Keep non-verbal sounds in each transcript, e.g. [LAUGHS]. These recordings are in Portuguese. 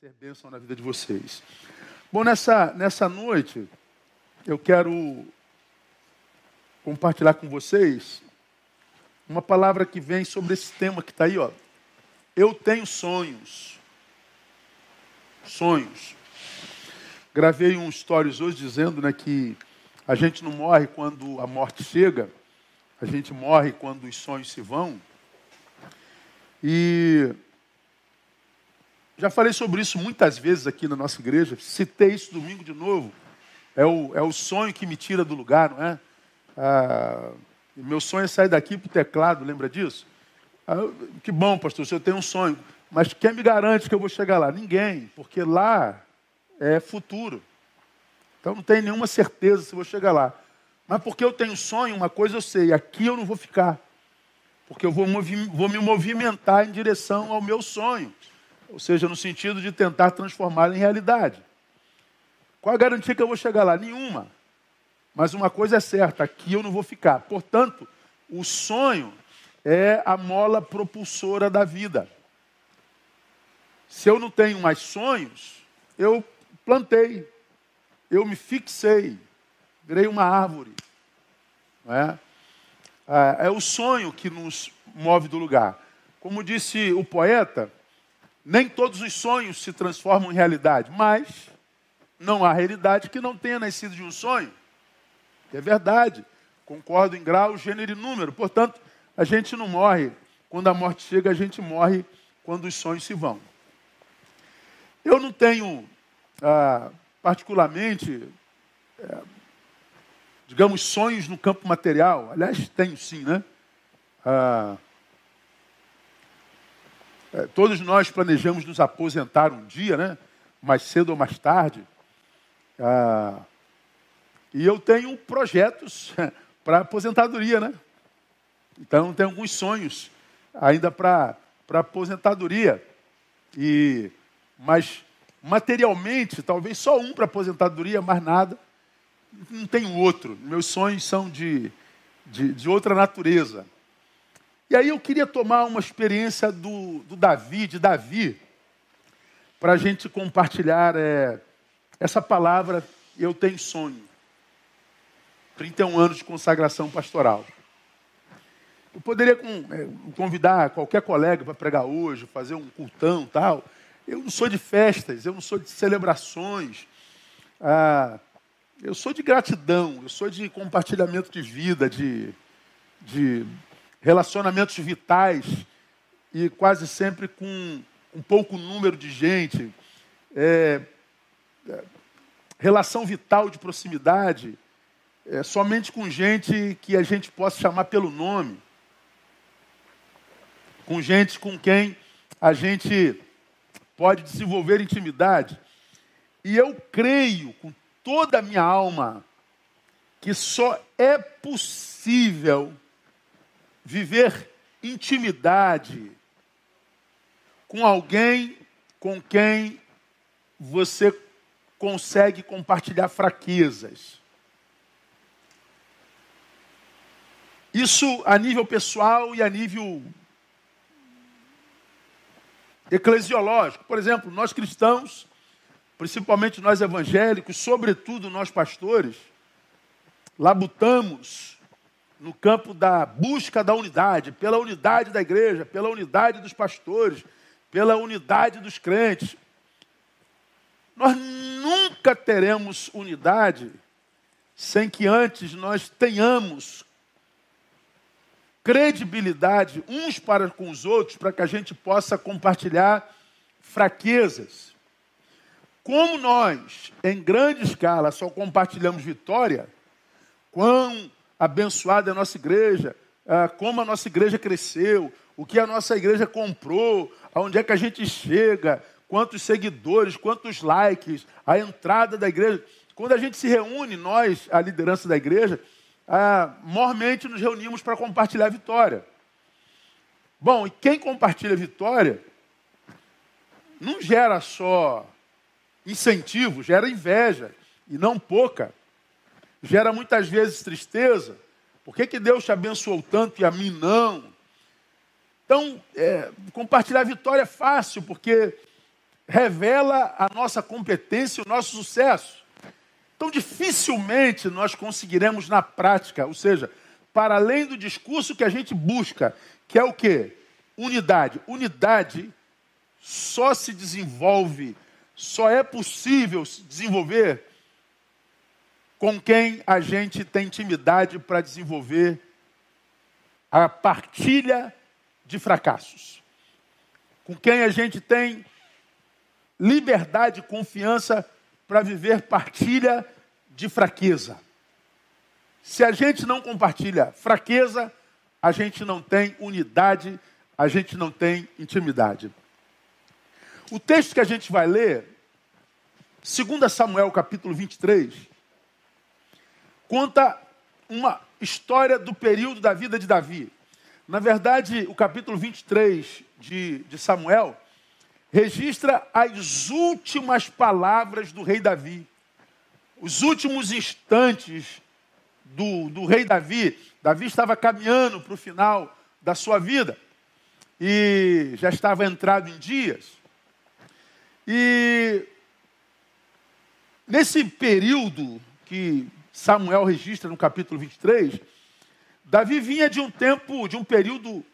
ser bênção na vida de vocês. Bom, nessa, nessa noite, eu quero compartilhar com vocês uma palavra que vem sobre esse tema que está aí, ó. Eu tenho sonhos. Sonhos. Gravei um stories hoje dizendo né, que a gente não morre quando a morte chega, a gente morre quando os sonhos se vão. E já falei sobre isso muitas vezes aqui na nossa igreja, citei isso domingo de novo. É o, é o sonho que me tira do lugar, não é? Ah, meu sonho é sair daqui para o teclado, lembra disso? Ah, que bom, pastor, se eu tenho um sonho. Mas quem me garante que eu vou chegar lá? Ninguém, porque lá é futuro. Então não tenho nenhuma certeza se vou chegar lá. Mas porque eu tenho sonho, uma coisa eu sei, aqui eu não vou ficar. Porque eu vou, vou me movimentar em direção ao meu sonho. Ou seja, no sentido de tentar transformá-lo em realidade. Qual a garantia que eu vou chegar lá? Nenhuma. Mas uma coisa é certa, aqui eu não vou ficar. Portanto, o sonho é a mola propulsora da vida. Se eu não tenho mais sonhos, eu plantei, eu me fixei, virei uma árvore. É? é o sonho que nos move do lugar. Como disse o poeta, nem todos os sonhos se transformam em realidade, mas não há realidade que não tenha nascido de um sonho. É verdade. Concordo em grau, gênero e número. Portanto, a gente não morre quando a morte chega, a gente morre quando os sonhos se vão. Eu não tenho, ah, particularmente, é, digamos, sonhos no campo material. Aliás, tenho sim, né? Ah, todos nós planejamos nos aposentar um dia, né? Mais cedo ou mais tarde. Ah, e eu tenho projetos [LAUGHS] para aposentadoria, né? Então, tenho alguns sonhos ainda para aposentadoria. E, mas, materialmente, talvez só um para aposentadoria, mais nada. Não tenho outro. Meus sonhos são de, de, de outra natureza. E aí eu queria tomar uma experiência do, do Davi, de Davi, para a gente compartilhar é, essa palavra, eu tenho sonho. 31 anos de consagração pastoral. Eu poderia é, convidar qualquer colega para pregar hoje, fazer um cultão tal. Eu não sou de festas, eu não sou de celebrações. Ah, eu sou de gratidão, eu sou de compartilhamento de vida, de, de relacionamentos vitais e quase sempre com um pouco número de gente, é, é, relação vital de proximidade, é, somente com gente que a gente possa chamar pelo nome, com gente com quem a gente pode desenvolver intimidade. E eu creio com toda a minha alma que só é possível viver intimidade com alguém com quem você consegue compartilhar fraquezas. Isso a nível pessoal e a nível eclesiológico. Por exemplo, nós cristãos, principalmente nós evangélicos, sobretudo nós pastores, labutamos no campo da busca da unidade, pela unidade da igreja, pela unidade dos pastores, pela unidade dos crentes. Nós nunca teremos unidade sem que antes nós tenhamos credibilidade uns para com os outros, para que a gente possa compartilhar fraquezas. Como nós, em grande escala, só compartilhamos vitória, quão abençoada é a nossa igreja, ah, como a nossa igreja cresceu, o que a nossa igreja comprou, aonde é que a gente chega, quantos seguidores, quantos likes, a entrada da igreja. Quando a gente se reúne, nós, a liderança da igreja, ah, mormente nos reunimos para compartilhar a vitória. Bom, e quem compartilha a vitória não gera só incentivo, gera inveja, e não pouca gera muitas vezes tristeza. Por que, que Deus te abençoou tanto e a mim não? Então, é, compartilhar a vitória é fácil, porque revela a nossa competência e o nosso sucesso. Então, dificilmente nós conseguiremos na prática, ou seja, para além do discurso que a gente busca, que é o quê? Unidade. Unidade só se desenvolve, só é possível se desenvolver com quem a gente tem intimidade para desenvolver a partilha de fracassos. Com quem a gente tem liberdade e confiança para viver partilha de fraqueza. Se a gente não compartilha fraqueza, a gente não tem unidade, a gente não tem intimidade. O texto que a gente vai ler, 2 Samuel capítulo 23, conta uma história do período da vida de Davi. Na verdade, o capítulo 23 de, de Samuel registra as últimas palavras do rei Davi, os últimos instantes do, do rei Davi. Davi estava caminhando para o final da sua vida e já estava entrado em dias. E nesse período que Samuel registra no capítulo 23, Davi vinha de um tempo, de um período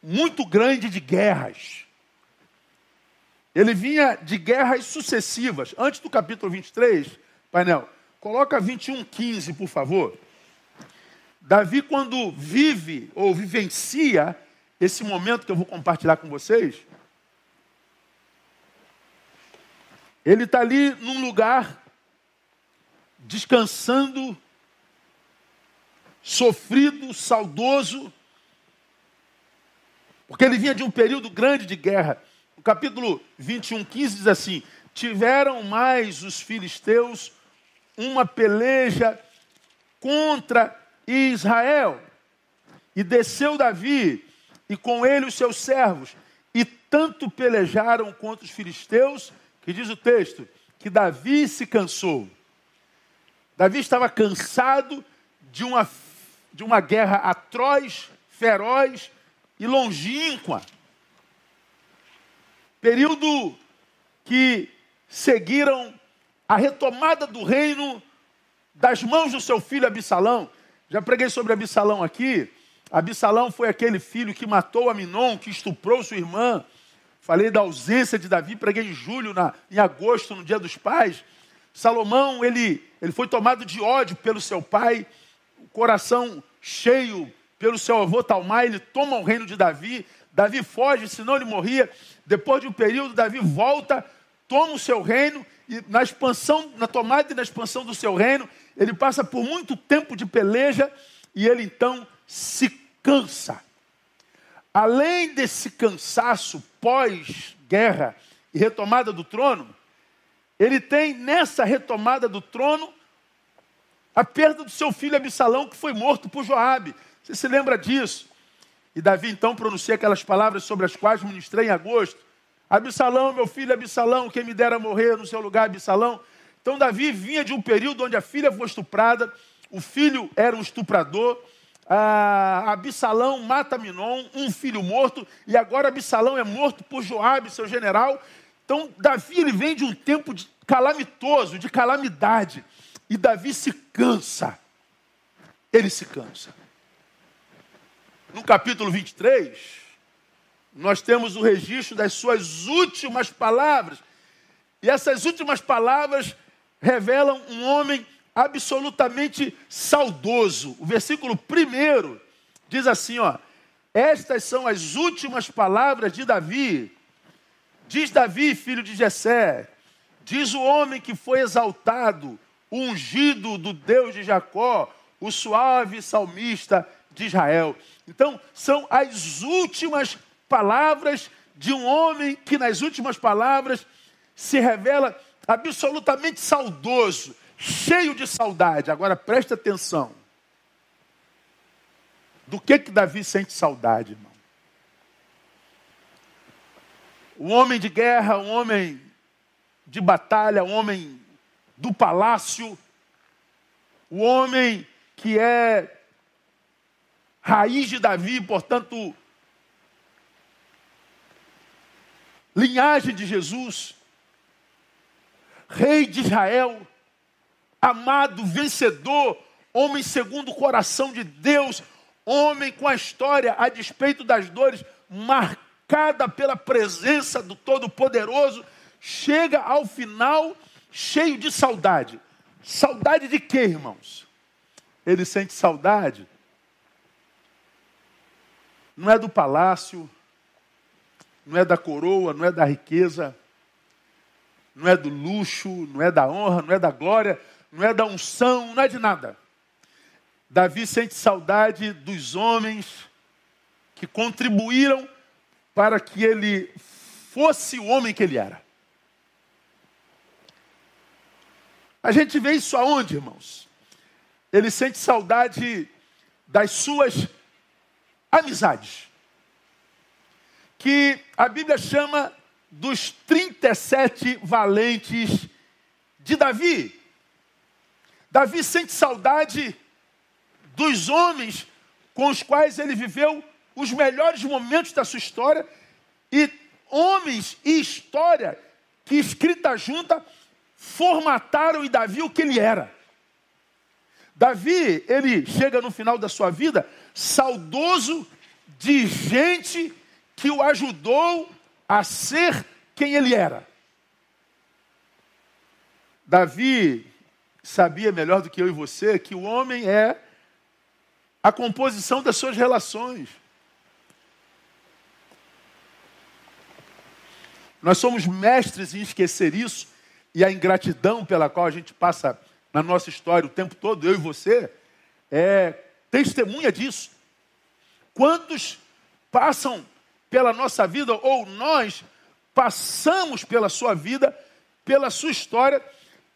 muito grande de guerras. Ele vinha de guerras sucessivas. Antes do capítulo 23, painel, coloca 21, 15, por favor. Davi, quando vive ou vivencia esse momento que eu vou compartilhar com vocês, ele está ali num lugar, descansando, sofrido, saudoso, porque ele vinha de um período grande de guerra. O capítulo 21, 15 diz assim: Tiveram mais os filisteus uma peleja contra Israel. E desceu Davi, e com ele os seus servos, e tanto pelejaram contra os filisteus, que diz o texto, que Davi se cansou. Davi estava cansado de uma, de uma guerra atroz, feroz e longínqua. Período que seguiram a retomada do reino das mãos do seu filho Absalão. Já preguei sobre Absalão aqui. Absalão foi aquele filho que matou Aminon, que estuprou sua irmã. Falei da ausência de Davi, preguei em julho, na, em agosto, no dia dos pais. Salomão, ele, ele foi tomado de ódio pelo seu pai, o coração cheio pelo seu avô Talmai, ele toma o reino de Davi. Davi foge, senão ele morria. Depois de um período, Davi volta, toma o seu reino e na expansão, na tomada e na expansão do seu reino, ele passa por muito tempo de peleja e ele então se cansa. Além desse cansaço pós-guerra e retomada do trono, ele tem nessa retomada do trono a perda do seu filho Absalão, que foi morto por Joabe. Você se lembra disso? E Davi então pronuncia aquelas palavras sobre as quais ministrei em agosto. Absalão, meu filho Absalão, quem me dera morrer no seu lugar, Absalão. Então Davi vinha de um período onde a filha foi estuprada, o filho era um estuprador, a Absalão mata Minon, um filho morto, e agora Absalão é morto por Joabe, seu general. Então Davi ele vem de um tempo de calamitoso, de calamidade, e Davi se cansa. Ele se cansa no capítulo 23, nós temos o registro das suas últimas palavras. E essas últimas palavras revelam um homem absolutamente saudoso. O versículo 1 diz assim, ó: Estas são as últimas palavras de Davi. Diz Davi, filho de Jessé, diz o homem que foi exaltado, ungido do Deus de Jacó, o suave salmista de Israel. Então, são as últimas palavras de um homem que, nas últimas palavras, se revela absolutamente saudoso, cheio de saudade. Agora preste atenção. Do que que Davi sente saudade, irmão? Um homem de guerra, um homem de batalha, homem do palácio, o homem que é raiz de Davi, portanto, linhagem de Jesus. rei de Israel, amado, vencedor, homem segundo o coração de Deus, homem com a história, a despeito das dores, marcada pela presença do Todo-Poderoso, chega ao final cheio de saudade. Saudade de quê, irmãos? Ele sente saudade. Não é do palácio, não é da coroa, não é da riqueza, não é do luxo, não é da honra, não é da glória, não é da unção, não é de nada. Davi sente saudade dos homens que contribuíram para que ele fosse o homem que ele era. A gente vê isso aonde, irmãos? Ele sente saudade das suas amizades, que a Bíblia chama dos 37 valentes de Davi. Davi sente saudade dos homens com os quais ele viveu os melhores momentos da sua história e homens e história que escrita junta formataram em Davi o que ele era. Davi, ele chega no final da sua vida saudoso de gente que o ajudou a ser quem ele era. Davi sabia melhor do que eu e você que o homem é a composição das suas relações. Nós somos mestres em esquecer isso e a ingratidão pela qual a gente passa na nossa história o tempo todo, eu e você, é testemunha disso. Quantos passam pela nossa vida, ou nós passamos pela sua vida, pela sua história,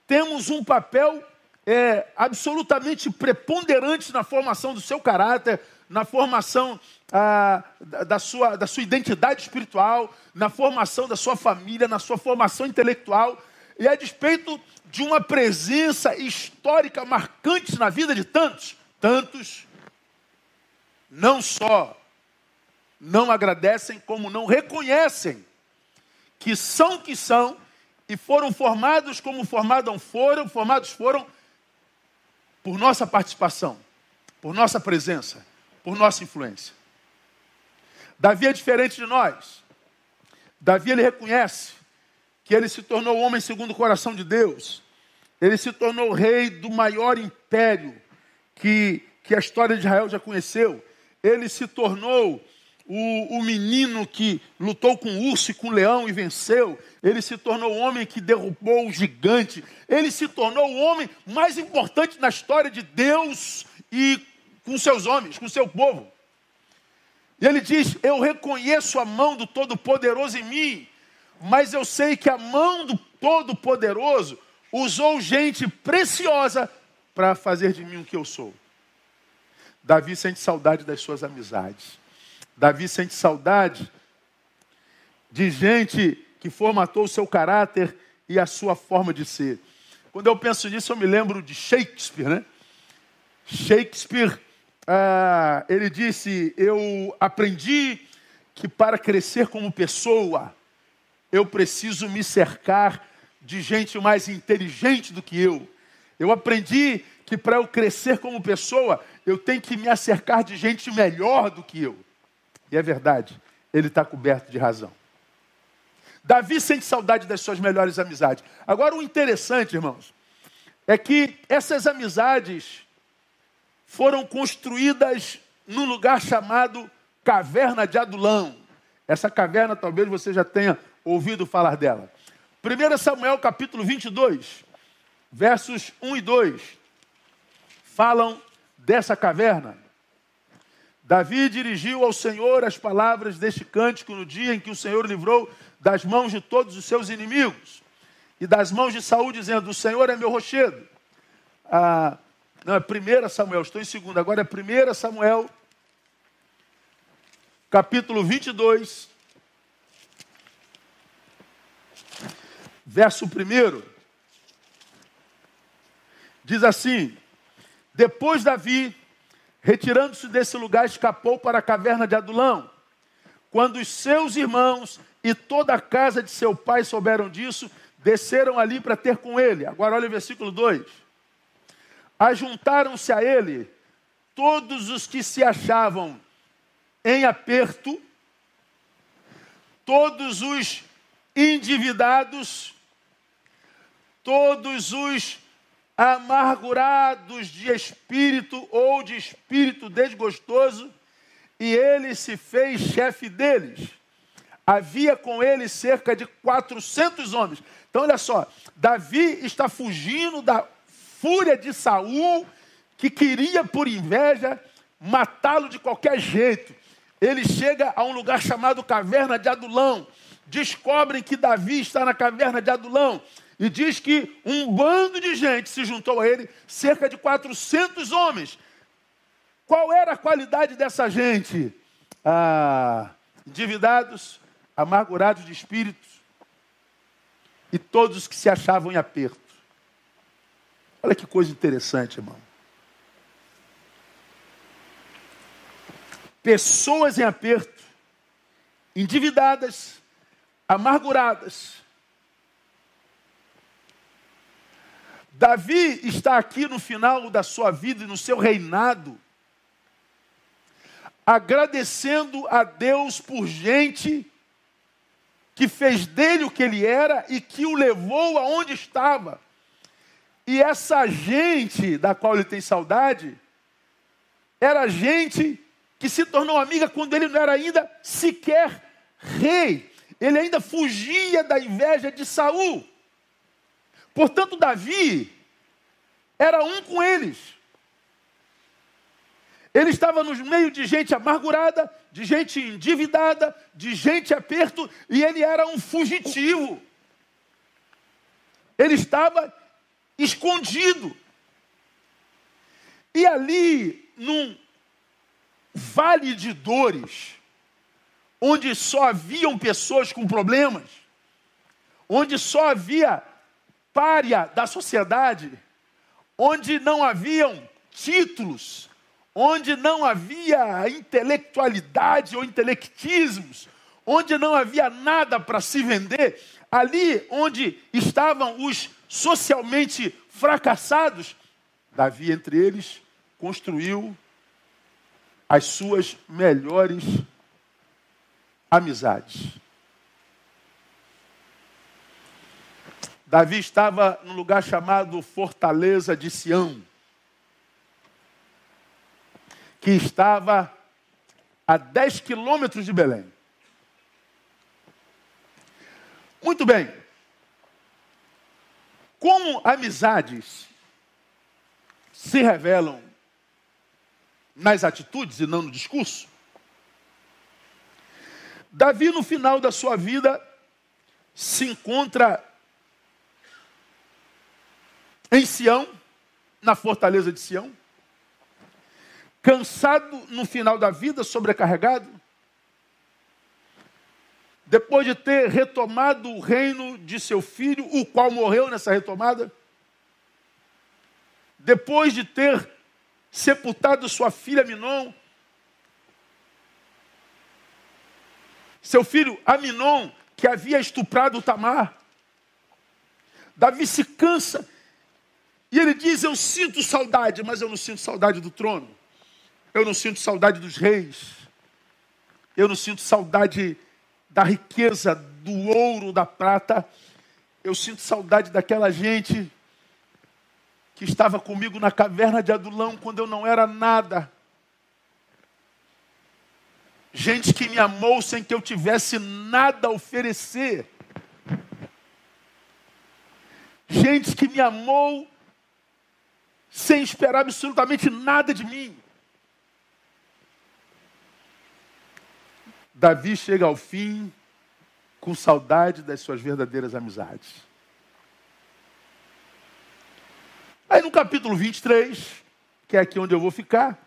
temos um papel é, absolutamente preponderante na formação do seu caráter, na formação ah, da, sua, da sua identidade espiritual, na formação da sua família, na sua formação intelectual, e a despeito de uma presença histórica marcante na vida de tantos, tantos não só não agradecem, como não reconhecem que são que são e foram formados como formados foram, formados foram por nossa participação, por nossa presença, por nossa influência. Davi é diferente de nós. Davi ele reconhece que ele se tornou homem segundo o coração de Deus. Ele se tornou rei do maior império que, que a história de Israel já conheceu. Ele se tornou o, o menino que lutou com o urso e com o leão e venceu. Ele se tornou o homem que derrubou o gigante. Ele se tornou o homem mais importante na história de Deus e com seus homens, com seu povo. E ele diz: Eu reconheço a mão do Todo-Poderoso em mim, mas eu sei que a mão do Todo-Poderoso usou gente preciosa para fazer de mim o que eu sou. Davi sente saudade das suas amizades. Davi sente saudade de gente que formatou o seu caráter e a sua forma de ser. Quando eu penso nisso, eu me lembro de Shakespeare, né? Shakespeare, ah, ele disse: Eu aprendi que para crescer como pessoa, eu preciso me cercar de gente mais inteligente do que eu. Eu aprendi que para eu crescer como pessoa, eu tenho que me acercar de gente melhor do que eu. E é verdade, ele está coberto de razão. Davi sente saudade das suas melhores amizades. Agora, o interessante, irmãos, é que essas amizades foram construídas num lugar chamado Caverna de Adulão. Essa caverna, talvez você já tenha ouvido falar dela. 1 Samuel capítulo 22, versos 1 e 2, falam dessa caverna. Davi dirigiu ao Senhor as palavras deste cântico no dia em que o Senhor livrou das mãos de todos os seus inimigos e das mãos de Saul, dizendo: O Senhor é meu rochedo. Ah, não, é 1 Samuel, estou em segundo, agora é 1 Samuel, capítulo 22, verso 1. Diz assim: Depois Davi Retirando-se desse lugar, escapou para a caverna de Adulão. Quando os seus irmãos e toda a casa de seu pai souberam disso, desceram ali para ter com ele. Agora olha o versículo 2. Ajuntaram-se a ele todos os que se achavam em aperto, todos os endividados, todos os amargurados de espírito ou de espírito desgostoso, e ele se fez chefe deles. Havia com ele cerca de 400 homens. Então, olha só, Davi está fugindo da fúria de Saul, que queria, por inveja, matá-lo de qualquer jeito. Ele chega a um lugar chamado Caverna de Adulão. Descobrem que Davi está na Caverna de Adulão. E diz que um bando de gente se juntou a ele, cerca de 400 homens. Qual era a qualidade dessa gente? Ah, endividados, amargurados de espírito e todos que se achavam em aperto. Olha que coisa interessante, irmão. Pessoas em aperto, endividadas, amarguradas, Davi está aqui no final da sua vida e no seu reinado, agradecendo a Deus por gente que fez dele o que ele era e que o levou aonde estava. E essa gente da qual ele tem saudade, era gente que se tornou amiga quando ele não era ainda sequer rei. Ele ainda fugia da inveja de Saul. Portanto, Davi era um com eles. Ele estava no meio de gente amargurada, de gente endividada, de gente aperto, e ele era um fugitivo. Ele estava escondido. E ali, num vale de dores, onde só haviam pessoas com problemas, onde só havia párea da sociedade, onde não haviam títulos, onde não havia intelectualidade ou intelectismos, onde não havia nada para se vender, ali onde estavam os socialmente fracassados, Davi, entre eles, construiu as suas melhores amizades. Davi estava num lugar chamado Fortaleza de Sião, que estava a 10 quilômetros de Belém. Muito bem. Como amizades se revelam nas atitudes e não no discurso, Davi, no final da sua vida, se encontra em Sião, na fortaleza de Sião, cansado no final da vida, sobrecarregado, depois de ter retomado o reino de seu filho, o qual morreu nessa retomada, depois de ter sepultado sua filha Minon, seu filho Aminon, que havia estuprado Tamar, Davi se cansa e ele diz: Eu sinto saudade, mas eu não sinto saudade do trono. Eu não sinto saudade dos reis. Eu não sinto saudade da riqueza, do ouro, da prata. Eu sinto saudade daquela gente que estava comigo na caverna de Adulão quando eu não era nada. Gente que me amou sem que eu tivesse nada a oferecer. Gente que me amou sem esperar absolutamente nada de mim. Davi chega ao fim com saudade das suas verdadeiras amizades. Aí no capítulo 23, que é aqui onde eu vou ficar,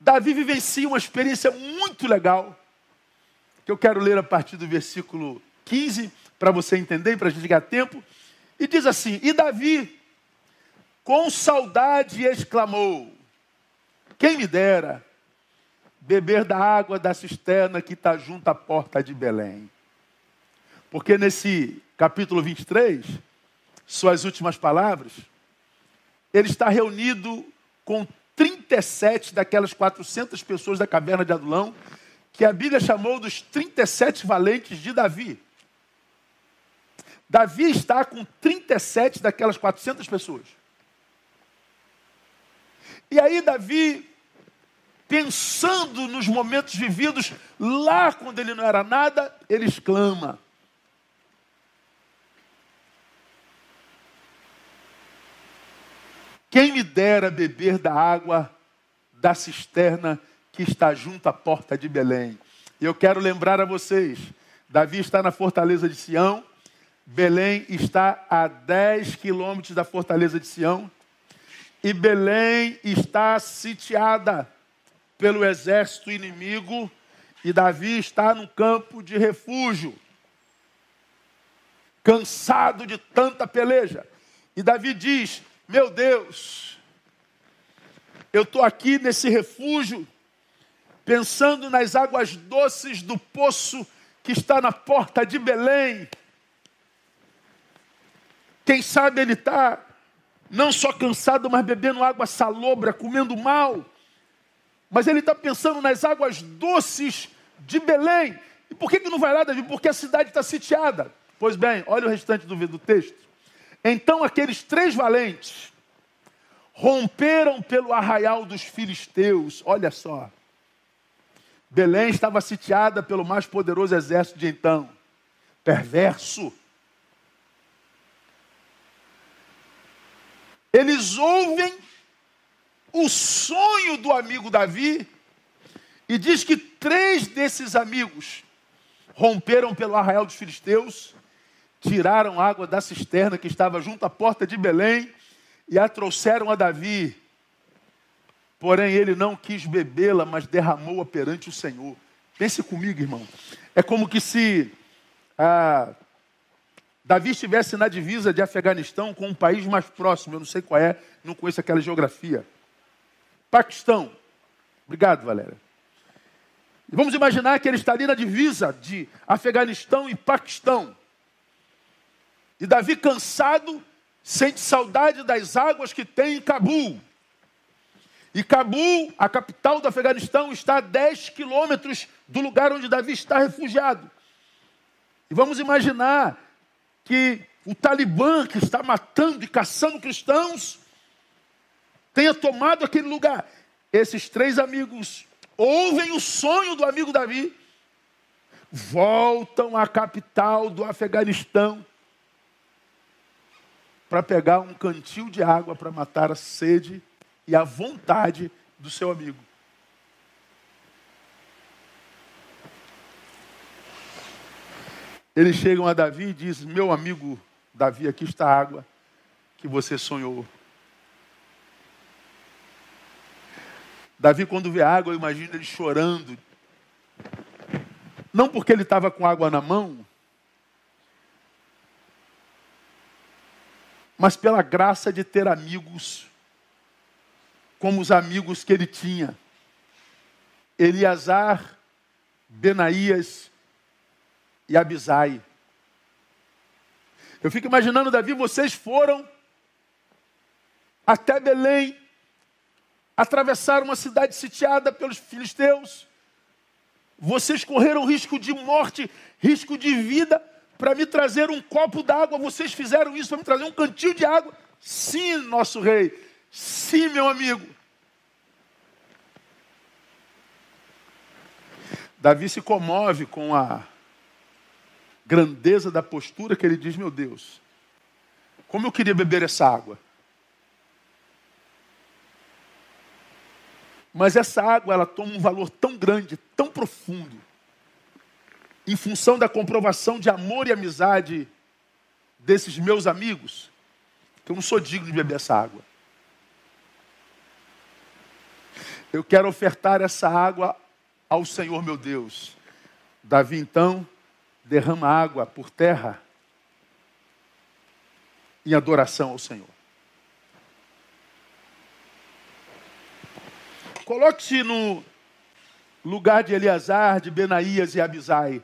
Davi vivencia uma experiência muito legal, que eu quero ler a partir do versículo 15, para você entender, para a gente ganhar tempo. E diz assim: E Davi, com saudade, exclamou: Quem me dera beber da água da cisterna que está junto à porta de Belém. Porque nesse capítulo 23, suas últimas palavras, ele está reunido com 37 daquelas 400 pessoas da caverna de Adulão, que a Bíblia chamou dos 37 valentes de Davi. Davi está com 37 daquelas 400 pessoas. E aí, Davi, pensando nos momentos vividos lá quando ele não era nada, ele exclama: Quem me dera beber da água da cisterna que está junto à porta de Belém. Eu quero lembrar a vocês: Davi está na fortaleza de Sião, Belém está a 10 quilômetros da fortaleza de Sião, e Belém está sitiada pelo exército inimigo, e Davi está num campo de refúgio, cansado de tanta peleja. E Davi diz: meu Deus, eu estou aqui nesse refúgio, pensando nas águas doces do poço que está na porta de Belém. Quem sabe ele está não só cansado, mas bebendo água salobra, comendo mal. Mas ele está pensando nas águas doces de Belém. E por que, que não vai lá, Davi? Porque a cidade está sitiada. Pois bem, olha o restante do, do texto. Então aqueles três valentes romperam pelo arraial dos filisteus. Olha só. Belém estava sitiada pelo mais poderoso exército de então. Perverso. Eles ouvem o sonho do amigo Davi e diz que três desses amigos romperam pelo arraial dos filisteus tiraram água da cisterna que estava junto à porta de Belém e a trouxeram a Davi. Porém, ele não quis bebê-la, mas derramou-a perante o Senhor. Pense comigo, irmão. É como que se ah, Davi estivesse na divisa de Afeganistão com um país mais próximo, eu não sei qual é, não conheço aquela geografia. Paquistão. Obrigado, Valéria. vamos imaginar que ele está ali na divisa de Afeganistão e Paquistão. E Davi, cansado, sente saudade das águas que tem em Cabul. E Cabul, a capital do Afeganistão, está a 10 quilômetros do lugar onde Davi está refugiado. E vamos imaginar que o Talibã, que está matando e caçando cristãos, tenha tomado aquele lugar. Esses três amigos ouvem o sonho do amigo Davi, voltam à capital do Afeganistão para pegar um cantil de água para matar a sede e a vontade do seu amigo. Eles chegam a Davi e dizem: Meu amigo Davi, aqui está a água que você sonhou. Davi, quando vê água, eu imagino ele chorando. Não porque ele estava com água na mão, mas pela graça de ter amigos como os amigos que ele tinha. Eliasar, Benaías e Abisai. Eu fico imaginando, Davi, vocês foram até Belém, atravessaram uma cidade sitiada pelos filisteus. Vocês correram risco de morte, risco de vida, para me trazer um copo d'água. Vocês fizeram isso para me trazer um cantil de água? Sim, nosso rei. Sim, meu amigo. Davi se comove com a grandeza da postura que ele diz: Meu Deus, como eu queria beber essa água. Mas essa água ela toma um valor tão grande, tão profundo, em função da comprovação de amor e amizade desses meus amigos, que eu não sou digno de beber essa água. Eu quero ofertar essa água ao Senhor meu Deus. Davi então derrama água por terra em adoração ao Senhor. Coloque-se no lugar de Eleazar, de Benaías e Abisai.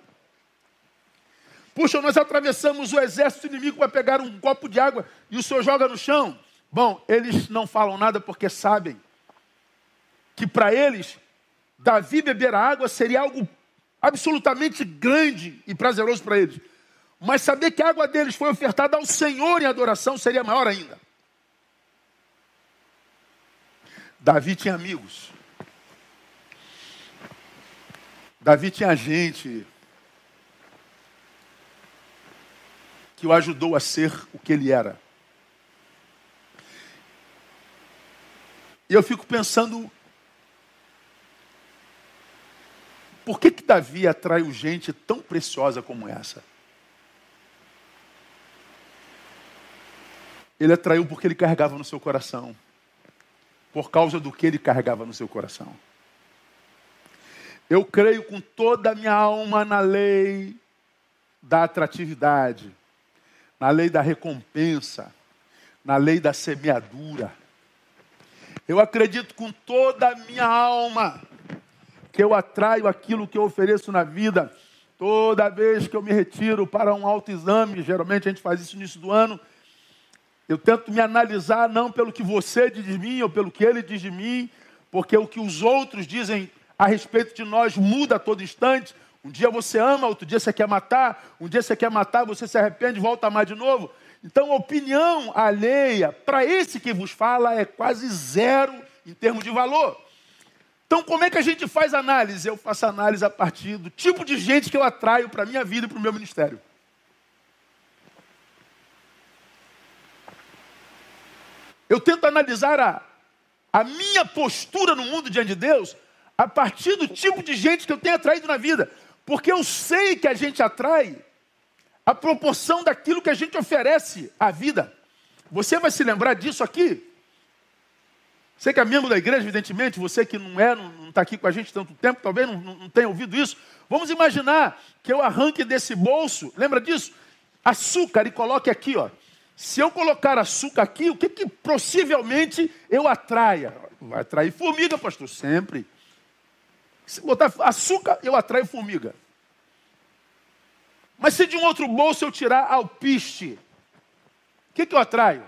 Puxa, nós atravessamos o exército inimigo para pegar um copo de água e o senhor joga no chão. Bom, eles não falam nada porque sabem que para eles, Davi beber a água seria algo absolutamente grande e prazeroso para eles. Mas saber que a água deles foi ofertada ao Senhor em adoração seria maior ainda. Davi tinha amigos. Davi tinha gente que o ajudou a ser o que ele era. E eu fico pensando, por que que Davi atraiu gente tão preciosa como essa? Ele atraiu porque ele carregava no seu coração. Por causa do que ele carregava no seu coração. Eu creio com toda a minha alma na lei da atratividade na lei da recompensa, na lei da semeadura. Eu acredito com toda a minha alma que eu atraio aquilo que eu ofereço na vida. Toda vez que eu me retiro para um autoexame, geralmente a gente faz isso no início do ano, eu tento me analisar não pelo que você diz de mim ou pelo que ele diz de mim, porque o que os outros dizem a respeito de nós muda a todo instante, um dia você ama, outro dia você quer matar, um dia você quer matar, você se arrepende, volta a amar de novo. Então, a opinião alheia para esse que vos fala é quase zero em termos de valor. Então, como é que a gente faz análise? Eu faço análise a partir do tipo de gente que eu atraio para a minha vida e para o meu ministério. Eu tento analisar a, a minha postura no mundo diante de Deus a partir do tipo de gente que eu tenho atraído na vida. Porque eu sei que a gente atrai a proporção daquilo que a gente oferece à vida. Você vai se lembrar disso aqui? Você que é membro da igreja, evidentemente, você que não é, não está aqui com a gente tanto tempo, talvez não, não, tenha ouvido isso. Vamos imaginar que eu arranque desse bolso, lembra disso? Açúcar e coloque aqui, ó. Se eu colocar açúcar aqui, o que, que possivelmente eu atraia? Vai atrair formiga, pastor, sempre. Se botar açúcar, eu atraio formiga. Mas se de um outro bolso eu tirar alpiste, o que, que eu atraio?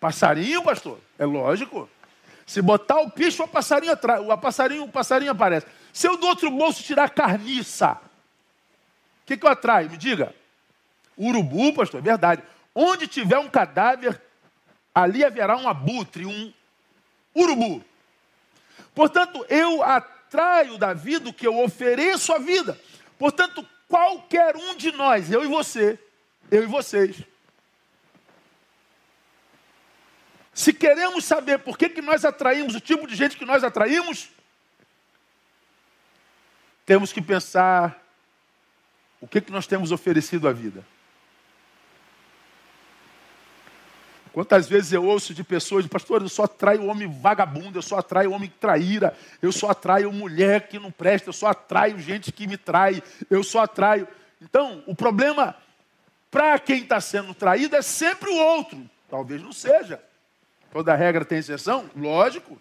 Passarinho, pastor? É lógico. Se botar alpiste, o passarinho atrai, o passarinho, o passarinho aparece. Se eu do outro bolso tirar carniça, o que, que eu atraio? Me diga. Urubu, pastor, é verdade. Onde tiver um cadáver, ali haverá um abutre, um urubu. Portanto, eu atraio da vida o que eu ofereço à vida. Portanto, qualquer um de nós, eu e você, eu e vocês, se queremos saber por que, que nós atraímos o tipo de gente que nós atraímos, temos que pensar o que, que nós temos oferecido à vida. Quantas vezes eu ouço de pessoas, pastor, eu só atraio homem vagabundo, eu só atraio homem traíra, eu só atraio mulher que não presta, eu só atraio gente que me trai, eu só atraio. Então, o problema para quem está sendo traído é sempre o outro. Talvez não seja. Toda regra tem exceção, lógico.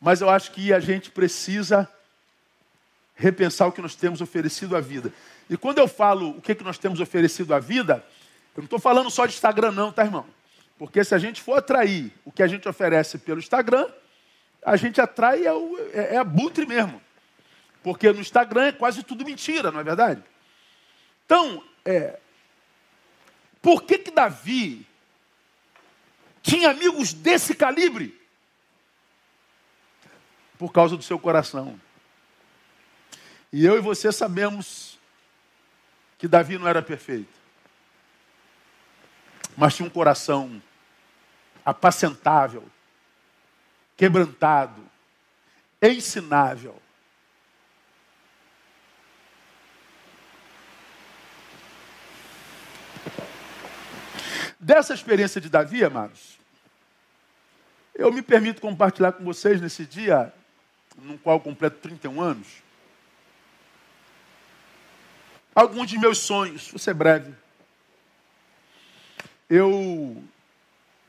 Mas eu acho que a gente precisa repensar o que nós temos oferecido à vida. E quando eu falo o que, que nós temos oferecido à vida, eu não estou falando só de Instagram, não, tá, irmão? Porque se a gente for atrair o que a gente oferece pelo Instagram, a gente atrai é, o, é, é abutre mesmo. Porque no Instagram é quase tudo mentira, não é verdade? Então, é, por que que Davi tinha amigos desse calibre? Por causa do seu coração. E eu e você sabemos que Davi não era perfeito mas tinha um coração apacentável, quebrantado, ensinável. Dessa experiência de Davi, amados, eu me permito compartilhar com vocês nesse dia, no qual completo 31 anos, alguns de meus sonhos, vou ser breve. Eu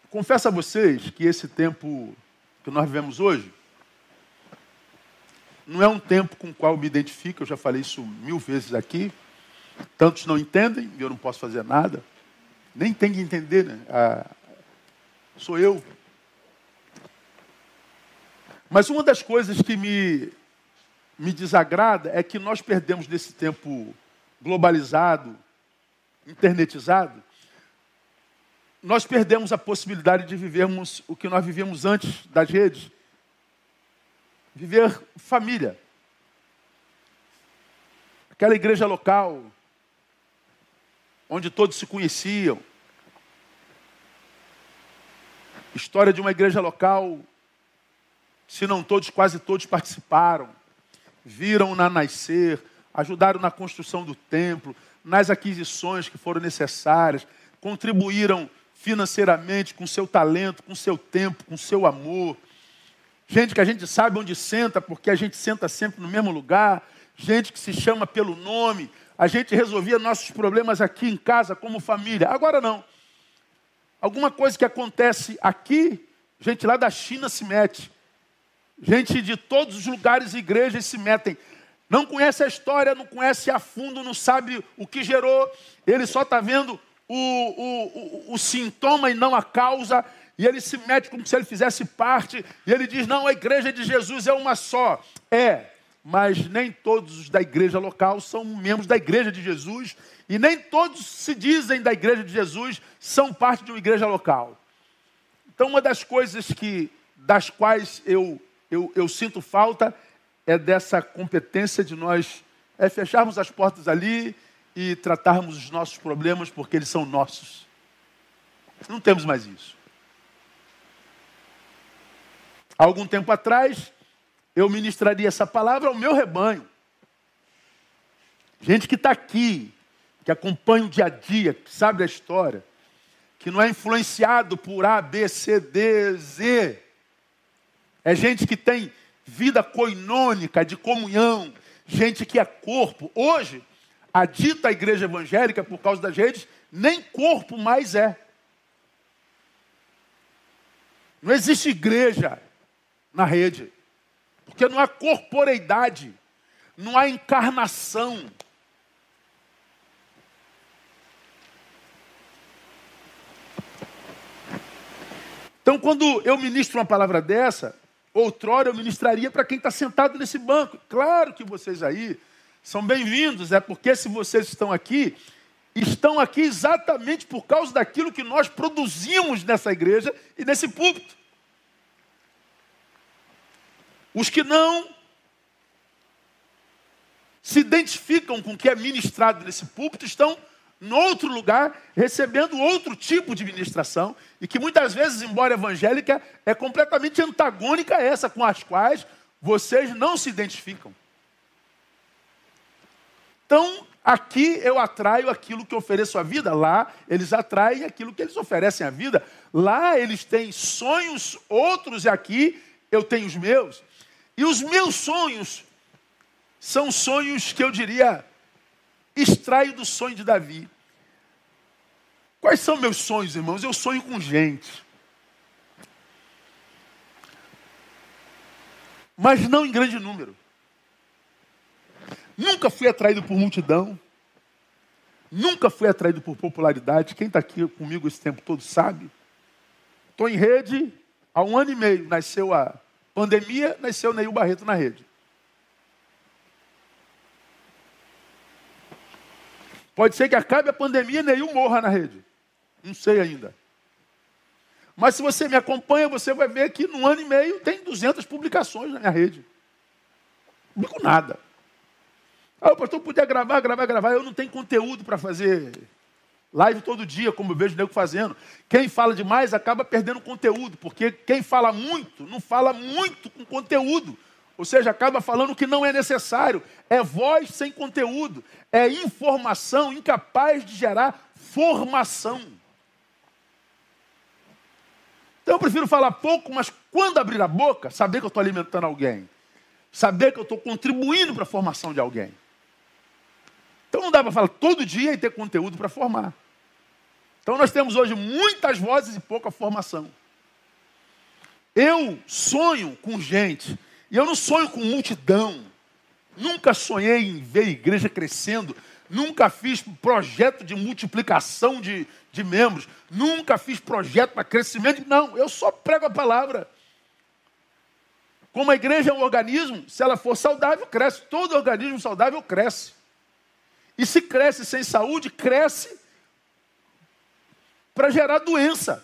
confesso a vocês que esse tempo que nós vivemos hoje Não é um tempo com o qual me identifico, eu já falei isso mil vezes aqui. Tantos não entendem, eu não posso fazer nada. Nem tem que entender, né? Ah, sou eu. Mas uma das coisas que me, me desagrada é que nós perdemos nesse tempo globalizado, internetizado, nós perdemos a possibilidade de vivermos o que nós vivíamos antes das redes. Viver família. Aquela igreja local, onde todos se conheciam. História de uma igreja local, se não todos, quase todos participaram, viram-na nascer, ajudaram na construção do templo, nas aquisições que foram necessárias, contribuíram financeiramente com seu talento, com seu tempo, com seu amor. Gente que a gente sabe onde senta, porque a gente senta sempre no mesmo lugar. Gente que se chama pelo nome. A gente resolvia nossos problemas aqui em casa como família. Agora não. Alguma coisa que acontece aqui, gente lá da China se mete. Gente de todos os lugares e igrejas se metem. Não conhece a história, não conhece a fundo, não sabe o que gerou. Ele só está vendo o, o, o, o sintoma e não a causa. E ele se mete como se ele fizesse parte. E ele diz: não, a igreja de Jesus é uma só. É, mas nem todos os da igreja local são membros da igreja de Jesus. E nem todos se dizem da igreja de Jesus são parte de uma igreja local. Então, uma das coisas que, das quais eu eu, eu sinto falta é dessa competência de nós é fecharmos as portas ali e tratarmos os nossos problemas porque eles são nossos. Não temos mais isso. Há algum tempo atrás, eu ministraria essa palavra ao meu rebanho. Gente que está aqui, que acompanha o dia a dia, que sabe a história, que não é influenciado por A, B, C, D, Z, é gente que tem vida coinônica, de comunhão, gente que é corpo. Hoje, a dita igreja evangélica, por causa das redes, nem corpo mais é. Não existe igreja na rede, porque não há corporeidade, não há encarnação. Então, quando eu ministro uma palavra dessa, Outrora eu ministraria para quem está sentado nesse banco. Claro que vocês aí são bem-vindos, é porque se vocês estão aqui, estão aqui exatamente por causa daquilo que nós produzimos nessa igreja e nesse púlpito. Os que não se identificam com o que é ministrado nesse púlpito estão no outro lugar, recebendo outro tipo de ministração, e que muitas vezes, embora evangélica, é completamente antagônica a essa com as quais vocês não se identificam. Então, aqui eu atraio aquilo que ofereço à vida, lá eles atraem aquilo que eles oferecem à vida. Lá eles têm sonhos, outros, e aqui eu tenho os meus. E os meus sonhos são sonhos que eu diria extraio do sonho de Davi. Quais são meus sonhos, irmãos? Eu sonho com gente. Mas não em grande número. Nunca fui atraído por multidão. Nunca fui atraído por popularidade. Quem está aqui comigo esse tempo todo sabe. Estou em rede há um ano e meio. Nasceu a pandemia, nasceu Neil Barreto na rede. Pode ser que acabe a pandemia e Neil morra na rede. Não sei ainda. Mas se você me acompanha, você vai ver que no ano e meio tem 200 publicações na minha rede. Não publico nada. Ah, o pastor podia gravar, gravar, gravar. Eu não tenho conteúdo para fazer live todo dia, como eu vejo o nego fazendo. Quem fala demais acaba perdendo conteúdo, porque quem fala muito, não fala muito com conteúdo. Ou seja, acaba falando o que não é necessário. É voz sem conteúdo. É informação incapaz de gerar formação. Então eu prefiro falar pouco, mas quando abrir a boca, saber que eu estou alimentando alguém. Saber que eu estou contribuindo para a formação de alguém. Então não dá para falar todo dia e ter conteúdo para formar. Então nós temos hoje muitas vozes e pouca formação. Eu sonho com gente E eu não sonho com multidão. Nunca sonhei em ver a igreja crescendo. Nunca fiz projeto de multiplicação de, de membros. Nunca fiz projeto para crescimento. Não, eu só prego a palavra. Como a igreja é um organismo, se ela for saudável, cresce. Todo organismo saudável cresce. E se cresce sem saúde, cresce para gerar doença.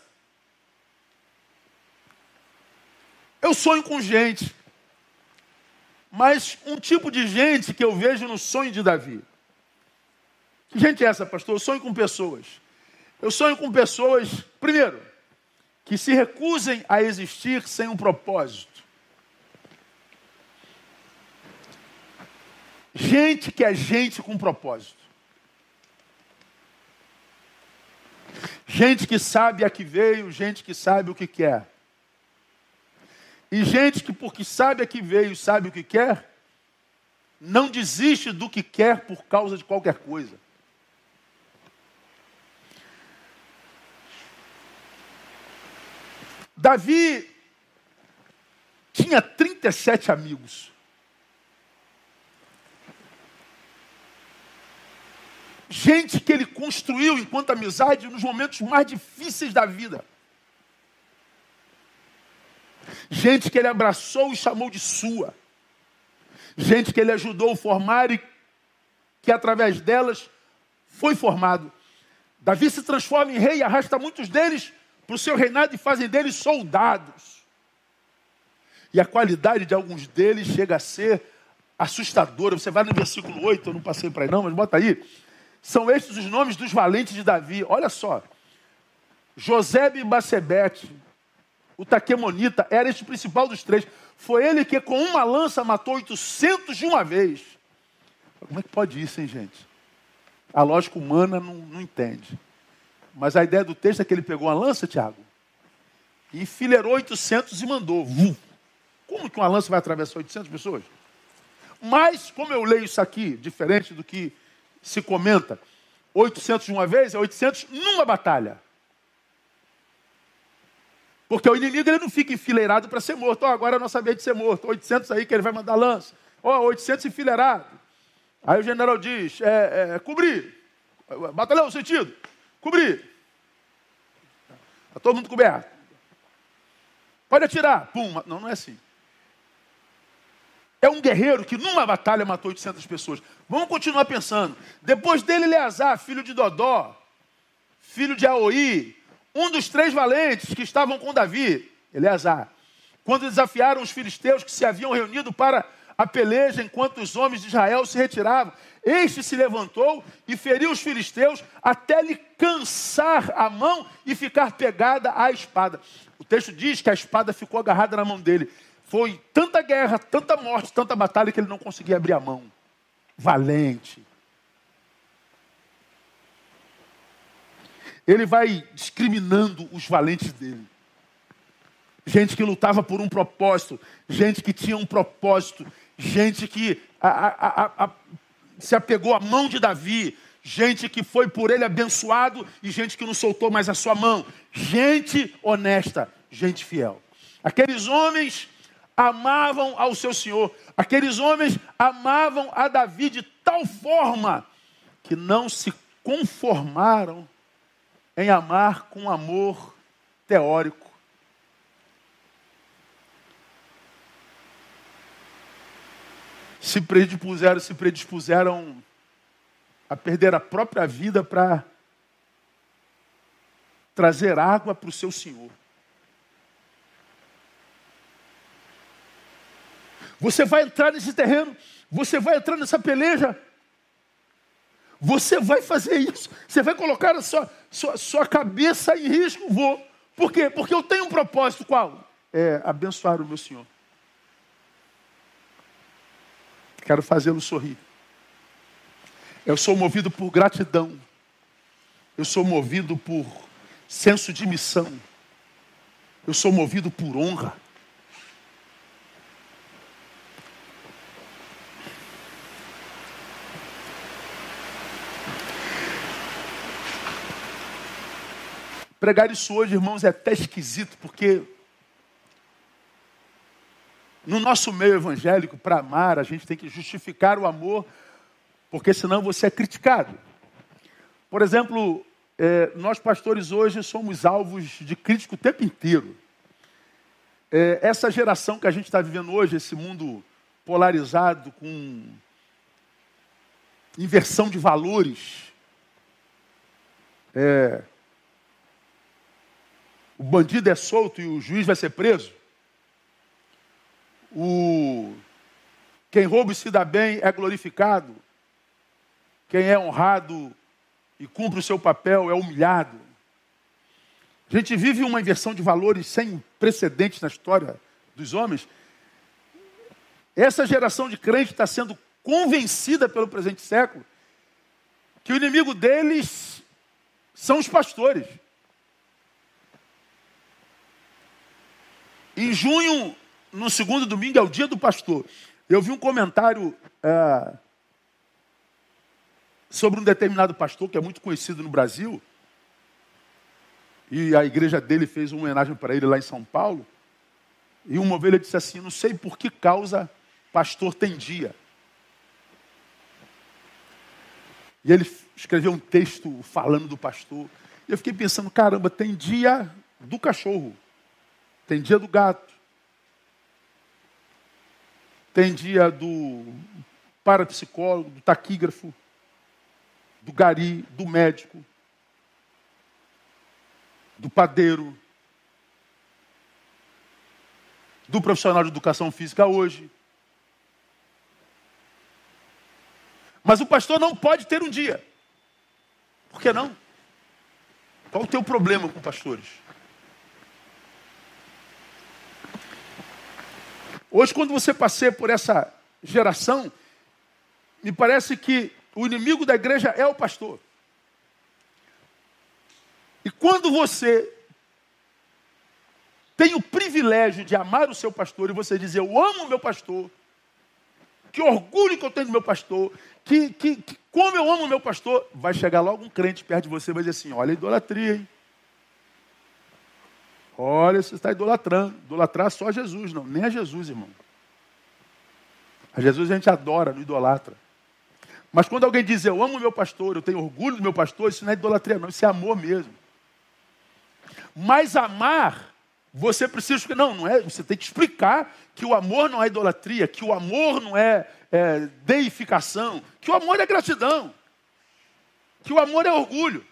Eu sonho com gente, mas um tipo de gente que eu vejo no sonho de Davi. Que gente é essa, pastor? Eu sonho com pessoas. Eu sonho com pessoas, primeiro, que se recusem a existir sem um propósito. Gente que é gente com propósito. Gente que sabe a que veio, gente que sabe o que quer. E gente que, porque sabe a que veio, sabe o que quer, não desiste do que quer por causa de qualquer coisa. Davi tinha 37 amigos. Gente que ele construiu enquanto amizade nos momentos mais difíceis da vida. Gente que ele abraçou e chamou de sua. Gente que ele ajudou a formar e que através delas foi formado. Davi se transforma em rei e arrasta muitos deles para o seu reinado e fazem deles soldados. E a qualidade de alguns deles chega a ser assustadora. Você vai no versículo 8, eu não passei para aí não, mas bota aí. São estes os nomes dos valentes de Davi. Olha só. José e Bacebete, o Taquemonita, era este principal dos três. Foi ele que com uma lança matou 800 de uma vez. Como é que pode isso, hein, gente? A lógica humana não, não entende. Mas a ideia do texto é que ele pegou uma lança, Tiago, e enfileirou 800 e mandou. Como que uma lança vai atravessar 800 pessoas? Mas, como eu leio isso aqui, diferente do que se comenta, 800 de uma vez é 800 numa batalha. Porque o inimigo ele não fica enfileirado para ser morto. Oh, agora é nossa vez de ser morto. 800 aí que ele vai mandar lança. Ó, oh, 800 enfileirado. Aí o general diz, é, é, cobrir. Batalhão, sentido. Cobrir. Está todo mundo coberto. Pode atirar. Pum. Não, não é assim. É um guerreiro que numa batalha matou 800 pessoas. Vamos continuar pensando. Depois dele, Eleazar, filho de Dodó, filho de Aoi, um dos três valentes que estavam com Davi, Eleazar, quando desafiaram os filisteus que se haviam reunido para a peleja enquanto os homens de Israel se retiravam, este se levantou e feriu os filisteus até lhe cansar a mão e ficar pegada à espada. O texto diz que a espada ficou agarrada na mão dele. Foi tanta guerra, tanta morte, tanta batalha que ele não conseguia abrir a mão. Valente. ele vai discriminando os valentes dele. Gente que lutava por um propósito, gente que tinha um propósito, gente que a, a, a, se apegou à mão de Davi, gente que foi por ele abençoado e gente que não soltou mais a sua mão. Gente honesta, gente fiel. Aqueles homens amavam ao seu Senhor, aqueles homens amavam a Davi de tal forma que não se conformaram em amar com amor teórico. Se predispuseram, se predispuseram a perder a própria vida para trazer água para o seu Senhor. Você vai entrar nesse terreno, você vai entrar nessa peleja, você vai fazer isso, você vai colocar a sua, sua, sua cabeça em risco, vou. Por quê? Porque eu tenho um propósito qual? É abençoar o meu Senhor. Quero fazê-lo sorrir. Eu sou movido por gratidão. Eu sou movido por senso de missão. Eu sou movido por honra. Pregar isso hoje, irmãos, é até esquisito, porque No nosso meio evangélico, para amar, a gente tem que justificar o amor, porque senão você é criticado. Por exemplo, é, nós pastores hoje somos alvos de crítica o tempo inteiro. É, essa geração que a gente está vivendo hoje, esse mundo polarizado, com inversão de valores, é, o bandido é solto e o juiz vai ser preso. O quem rouba e se dá bem é glorificado. Quem é honrado e cumpre o seu papel é humilhado. A gente vive uma inversão de valores sem precedentes na história dos homens. Essa geração de crentes está sendo convencida pelo presente século que o inimigo deles são os pastores. Em junho, no segundo domingo, é o dia do pastor. Eu vi um comentário é, sobre um determinado pastor que é muito conhecido no Brasil. E a igreja dele fez uma homenagem para ele lá em São Paulo. E uma ovelha disse assim: Não sei por que causa pastor tem dia. E ele escreveu um texto falando do pastor. E eu fiquei pensando: caramba, tem dia do cachorro. Tem dia do gato. Tem dia do parapsicólogo, do taquígrafo, do gari, do médico, do padeiro, do profissional de educação física hoje. Mas o pastor não pode ter um dia. Por que não? Qual o teu problema com pastores? Hoje, quando você passeia por essa geração, me parece que o inimigo da igreja é o pastor. E quando você tem o privilégio de amar o seu pastor e você dizer, eu amo o meu pastor, que orgulho que eu tenho do meu pastor, que, que, que como eu amo o meu pastor, vai chegar logo um crente perto de você e vai dizer assim, olha a idolatria, hein? Olha, você está idolatrando. Idolatrar só Jesus, não. Nem a Jesus, irmão. A Jesus a gente adora, não idolatra. Mas quando alguém diz, eu amo meu pastor, eu tenho orgulho do meu pastor, isso não é idolatria, não. Isso é amor mesmo. Mas amar, você precisa. Não, não é. Você tem que explicar que o amor não é idolatria, que o amor não é, é deificação, que o amor é gratidão, que o amor é orgulho.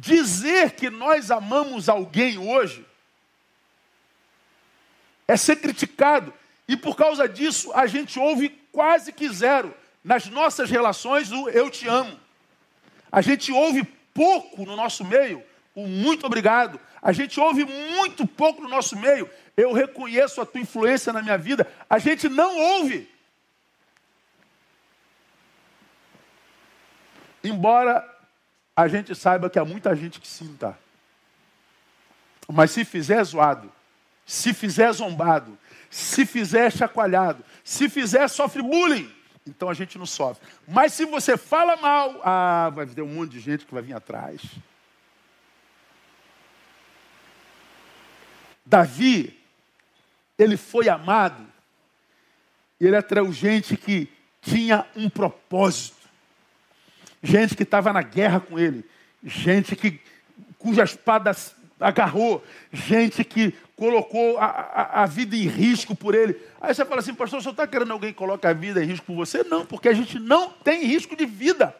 Dizer que nós amamos alguém hoje é ser criticado. E por causa disso, a gente ouve quase que zero nas nossas relações o eu te amo. A gente ouve pouco no nosso meio o muito obrigado. A gente ouve muito pouco no nosso meio. Eu reconheço a tua influência na minha vida. A gente não ouve. Embora a gente saiba que há muita gente que sinta. Mas se fizer zoado, se fizer zombado, se fizer chacoalhado, se fizer sofre bullying, então a gente não sofre. Mas se você fala mal, ah, vai ter um monte de gente que vai vir atrás. Davi, ele foi amado, ele atraiu gente que tinha um propósito gente que estava na guerra com ele, gente que cuja espada agarrou, gente que colocou a, a, a, vida em risco por ele. Aí você fala assim, pastor, você está querendo alguém que coloque a vida em risco por você? Não, porque a gente não tem risco de vida.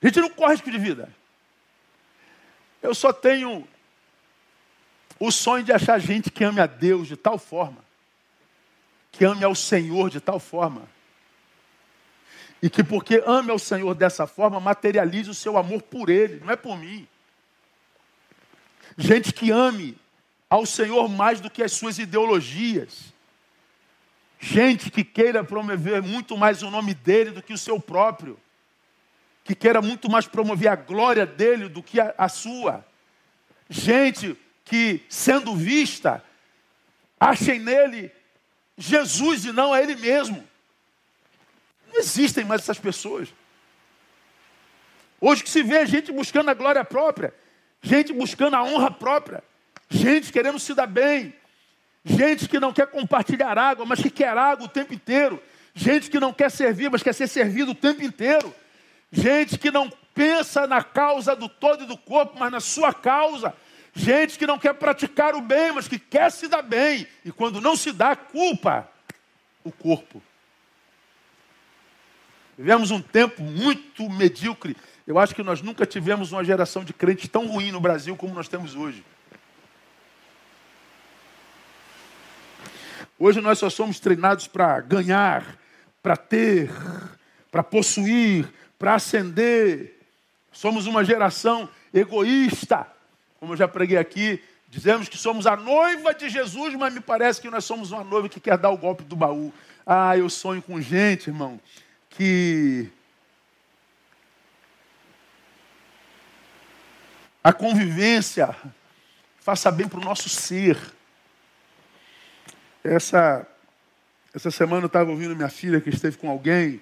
A gente não corre risco de vida. Eu só tenho o sonho de achar gente que ame a Deus de tal forma, que ame ao Senhor de tal forma, e que porque ame ao Senhor dessa forma, materialize o seu amor por Ele, não é por mim. Gente que ame ao Senhor mais do que as suas ideologias. Gente que queira promover muito mais o nome dele do que o seu próprio. Que queira muito mais promover a glória dele do que a, a sua. Gente que, sendo vista, achem nele Jesus e não a ele mesmo. Não existem mais essas pessoas. Hoje que se vê gente buscando a glória própria, gente buscando a honra própria, gente querendo se dar bem, Gente que não quer compartilhar água, mas que quer água o tempo inteiro. Gente que não quer servir, mas quer ser servido o tempo inteiro. Gente que não pensa na causa do todo e do corpo, mas na sua causa. Gente que não quer praticar o bem, mas que quer se dar bem. E quando não se dá, culpa o corpo. Vivemos um tempo muito medíocre. Eu acho que nós nunca tivemos uma geração de crentes tão ruim no Brasil como nós temos hoje. Hoje nós só somos treinados para ganhar, para ter, para possuir, para ascender. Somos uma geração egoísta. Como eu já preguei aqui, dizemos que somos a noiva de Jesus, mas me parece que nós somos uma noiva que quer dar o golpe do baú. Ah, eu sonho com gente, irmão, que a convivência faça bem para o nosso ser. Essa, essa semana eu estava ouvindo minha filha que esteve com alguém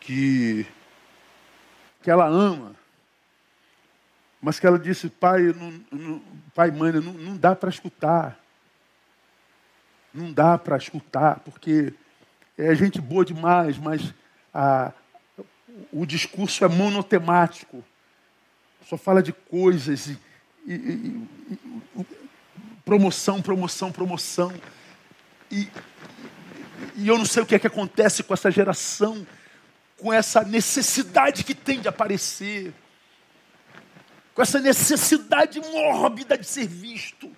que, que ela ama, mas que ela disse, pai, não, não, pai mãe, não, não dá para escutar. Não dá para escutar, porque é gente boa demais, mas a, o discurso é monotemático. Só fala de coisas e, e, e, promoção, promoção, promoção. E, e eu não sei o que é que acontece com essa geração, com essa necessidade que tem de aparecer, com essa necessidade mórbida de ser visto.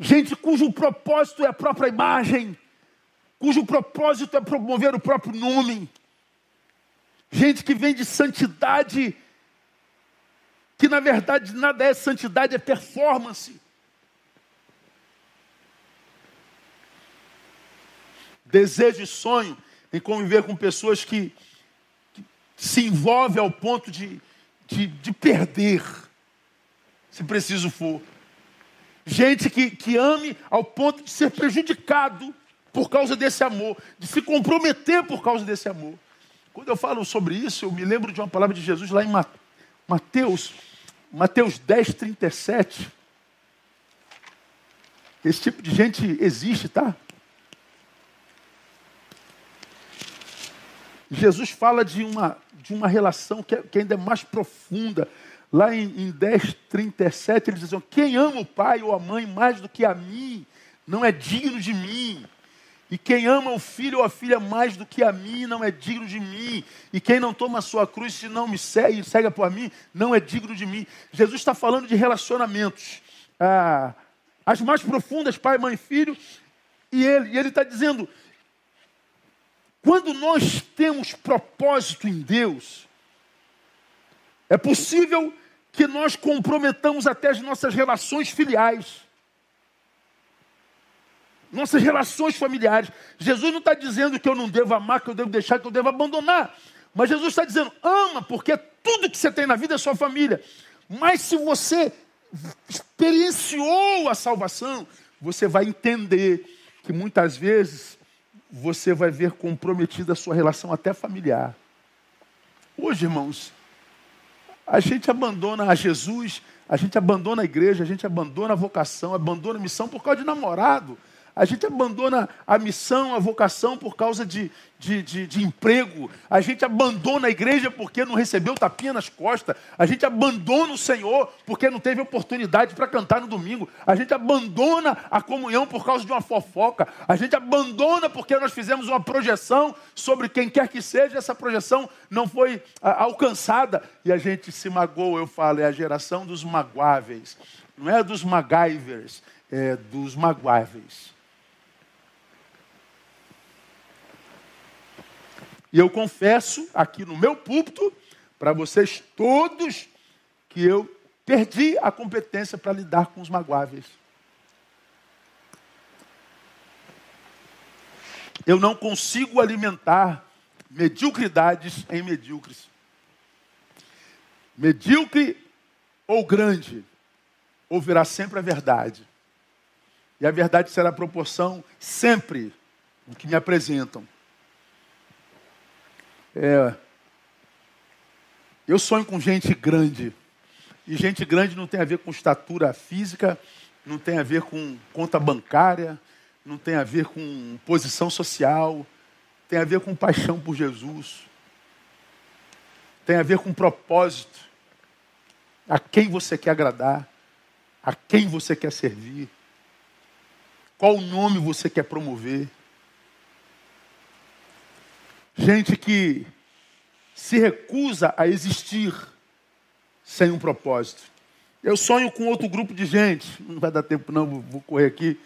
Gente cujo propósito é a própria imagem, cujo propósito é promover o próprio nome. Gente que vem de santidade que na verdade nada é santidade, é performance. Desejo e sonho em conviver com pessoas que, que se envolvem ao ponto de, de, de, perder, se preciso for. Gente que, que ame ao ponto de ser prejudicado por causa desse amor, de se comprometer por causa desse amor. Quando eu falo sobre isso, eu me lembro de uma palavra de Jesus lá em Mateus Mateus 10, 37. Esse tipo de gente existe, tá? Jesus fala de uma, de uma relação que, é, que ainda é mais profunda. Lá em, em 10, 37, ele diz assim, quem ama o pai ou a mãe mais do que a mim, não é digno de mim. E quem ama o filho ou a filha mais do que a mim não é digno de mim. E quem não toma a sua cruz e não me segue segue por mim não é digno de mim. Jesus está falando de relacionamentos. Ah, as mais profundas, pai, mãe, filho. E e ele está dizendo: quando nós temos propósito em Deus, é possível que nós comprometamos até as nossas relações filiais nossas relações familiares. Jesus não está dizendo que eu não devo amar, que eu devo deixar, que eu devo abandonar. Mas Jesus está dizendo, ama, porque tudo que você tem na vida é sua família. Mas se você experienciou a salvação, você vai entender que muitas vezes você vai ver comprometida a sua relação até familiar. Hoje, irmãos, a gente abandona a Jesus, a gente abandona a igreja, a gente abandona a vocação, abandona a missão por causa de namorado. A gente abandona a missão, a vocação por causa de, de, de, de, emprego. A gente abandona a igreja porque não recebeu tapinha nas costas. A gente abandona o Senhor porque não teve oportunidade para cantar no domingo. A gente abandona a comunhão por causa de uma fofoca. A gente abandona porque nós fizemos uma projeção sobre quem quer que seja. Essa projeção não foi a, alcançada. E a gente se magoou, eu falo, é a geração dos magoáveis. Não é dos MacGyvers, é dos magoáveis. E eu confesso aqui no meu púlpito, para vocês todos, que eu perdi a competência para lidar com os magoáveis. Eu não consigo alimentar mediocridades em medíocres. Medíocre ou grande, ouvirá sempre a verdade. E a verdade será a proporção sempre do que me apresentam. É, eu sonho com gente grande. E gente grande não tem a ver com estatura física, não tem a ver com conta bancária, não tem a ver com posição social, tem a ver com paixão por Jesus, tem a ver com propósito, a quem você quer agradar, a quem você quer servir, qual nome você quer promover. Gente que se recusa a existir sem um propósito. Eu sonho com outro grupo de gente, não vai dar tempo não, vou correr aqui.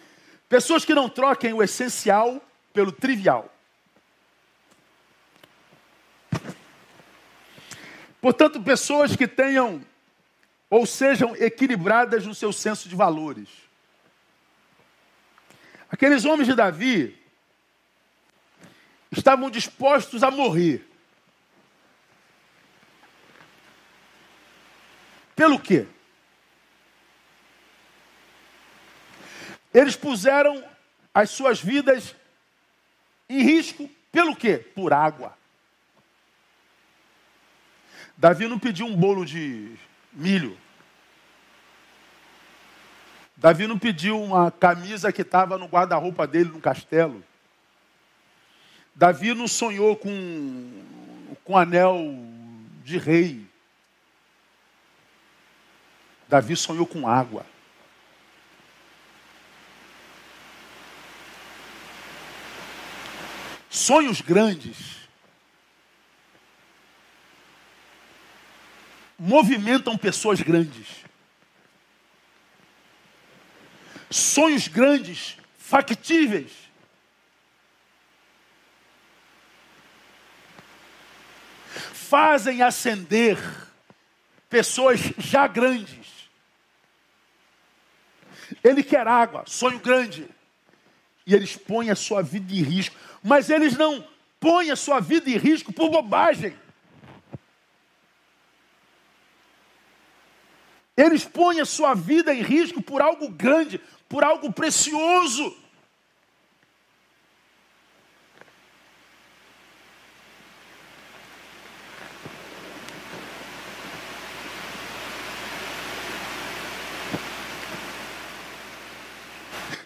Pessoas que não troquem o essencial pelo trivial. Portanto, pessoas que tenham ou sejam equilibradas no seu senso de valores. Aqueles homens de Davi estavam dispostos a morrer. Pelo quê? Eles puseram as suas vidas em risco pelo quê? Por água. Davi não pediu um bolo de milho. Davi não pediu uma camisa que estava no guarda-roupa dele no castelo. Davi não sonhou com, com anel de rei. Davi sonhou com água. Sonhos grandes movimentam pessoas grandes. Sonhos grandes, factíveis. Fazem ascender pessoas já grandes. Ele quer água, sonho grande. E eles põem a sua vida em risco. Mas eles não põem a sua vida em risco por bobagem. Eles põem a sua vida em risco por algo grande, por algo precioso.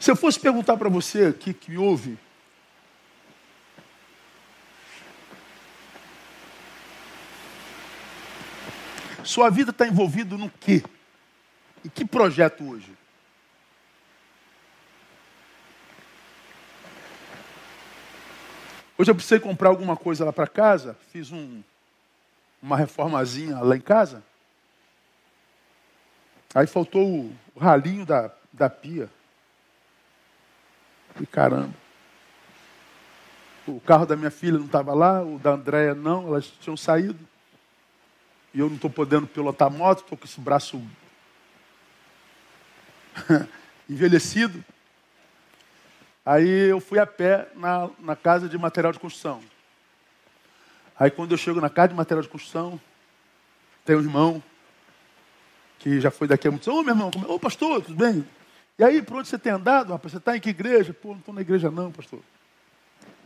Se eu fosse perguntar para você aqui que me ouve, sua vida está envolvida no quê? E que projeto hoje? Hoje eu precisei comprar alguma coisa lá para casa, fiz um, uma reformazinha lá em casa. Aí faltou o ralinho da, da pia. E caramba. O carro da minha filha não estava lá, o da Andréia não, elas tinham saído. E eu não estou podendo pilotar moto, estou com esse braço [LAUGHS] envelhecido. Aí eu fui a pé na, na casa de material de construção. Aí quando eu chego na casa de material de construção, tem um irmão que já foi daqui a muito tempo. Ô meu irmão, como... É? ô pastor, tudo bem? E aí, por onde você tem andado, rapaz? Você está em que igreja? Pô, não estou na igreja não, pastor.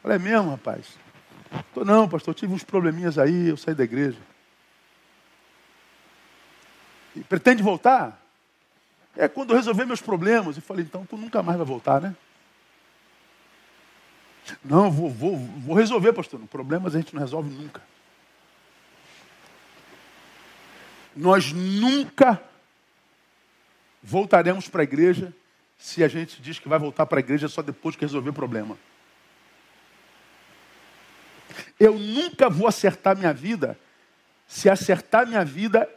Falei, é mesmo, rapaz? Estou não, pastor, tive uns probleminhas aí, eu saí da igreja. E pretende voltar? É quando eu resolver meus problemas. Eu falei, então tu nunca mais vai voltar, né? Não, vou, vou, vou resolver, pastor. Problemas a gente não resolve nunca. Nós nunca voltaremos para a igreja se a gente diz que vai voltar para a igreja só depois que resolver o problema. Eu nunca vou acertar minha vida se acertar minha vida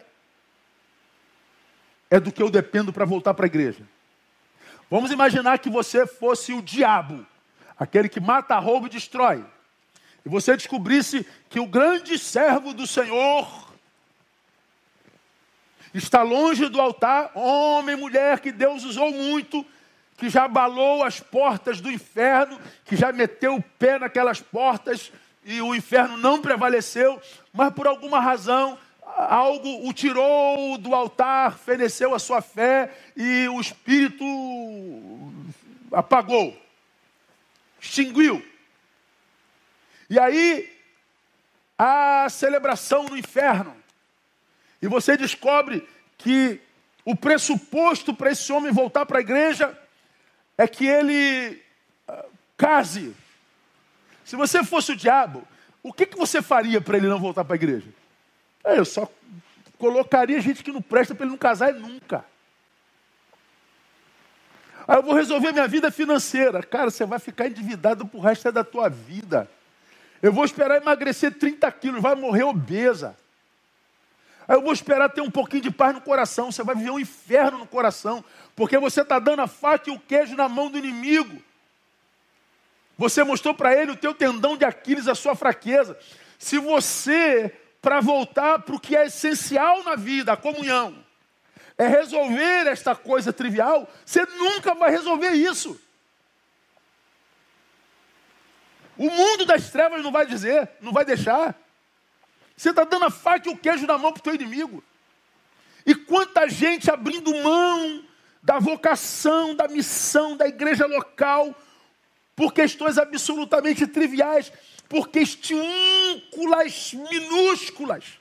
é do que eu dependo para voltar para a igreja. Vamos imaginar que você fosse o diabo, aquele que mata, rouba e destrói. E você descobrisse que o grande servo do Senhor está longe do altar, homem, mulher que Deus usou muito, que já abalou as portas do inferno, que já meteu o pé naquelas portas e o inferno não prevaleceu, mas por alguma razão algo o tirou do altar, feneceu a sua fé e o espírito apagou, extinguiu. E aí a celebração no inferno. E você descobre que o pressuposto para esse homem voltar para a igreja é que ele uh, case. Se você fosse o diabo, o que, que você faria para ele não voltar para a igreja? É, eu só colocaria gente que não presta para ele não casar nunca. Aí eu vou resolver minha vida financeira. Cara, você vai ficar endividado pro resto da tua vida. Eu vou esperar emagrecer 30 quilos, vai morrer obesa. Aí eu vou esperar ter um pouquinho de paz no coração. Você vai viver um inferno no coração, porque você está dando a faca e o queijo na mão do inimigo. Você mostrou para ele o teu tendão de Aquiles, a sua fraqueza. Se você, para voltar para o que é essencial na vida, a comunhão, é resolver esta coisa trivial, você nunca vai resolver isso. O mundo das trevas não vai dizer, não vai deixar. Você está dando a faca e o queijo na mão para o teu inimigo. E quanta gente abrindo mão da vocação, da missão da igreja local, por questões absolutamente triviais, por questões minúsculas.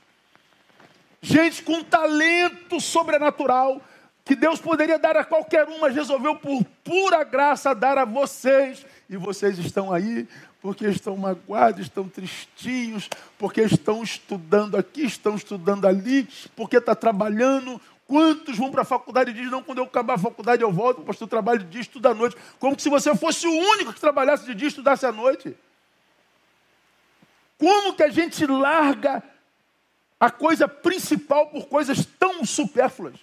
Gente com talento sobrenatural, que Deus poderia dar a qualquer um, mas resolveu por pura graça dar a vocês. E vocês estão aí porque estão magoados, estão tristinhos, porque estão estudando aqui, estão estudando ali, porque está trabalhando. Quantos vão para a faculdade e dizem, não, quando eu acabar a faculdade eu volto, pastor, eu trabalho de dia, estudo à noite. Como se você fosse o único que trabalhasse de dia e estudasse à noite. Como que a gente larga a coisa principal por coisas tão supérfluas.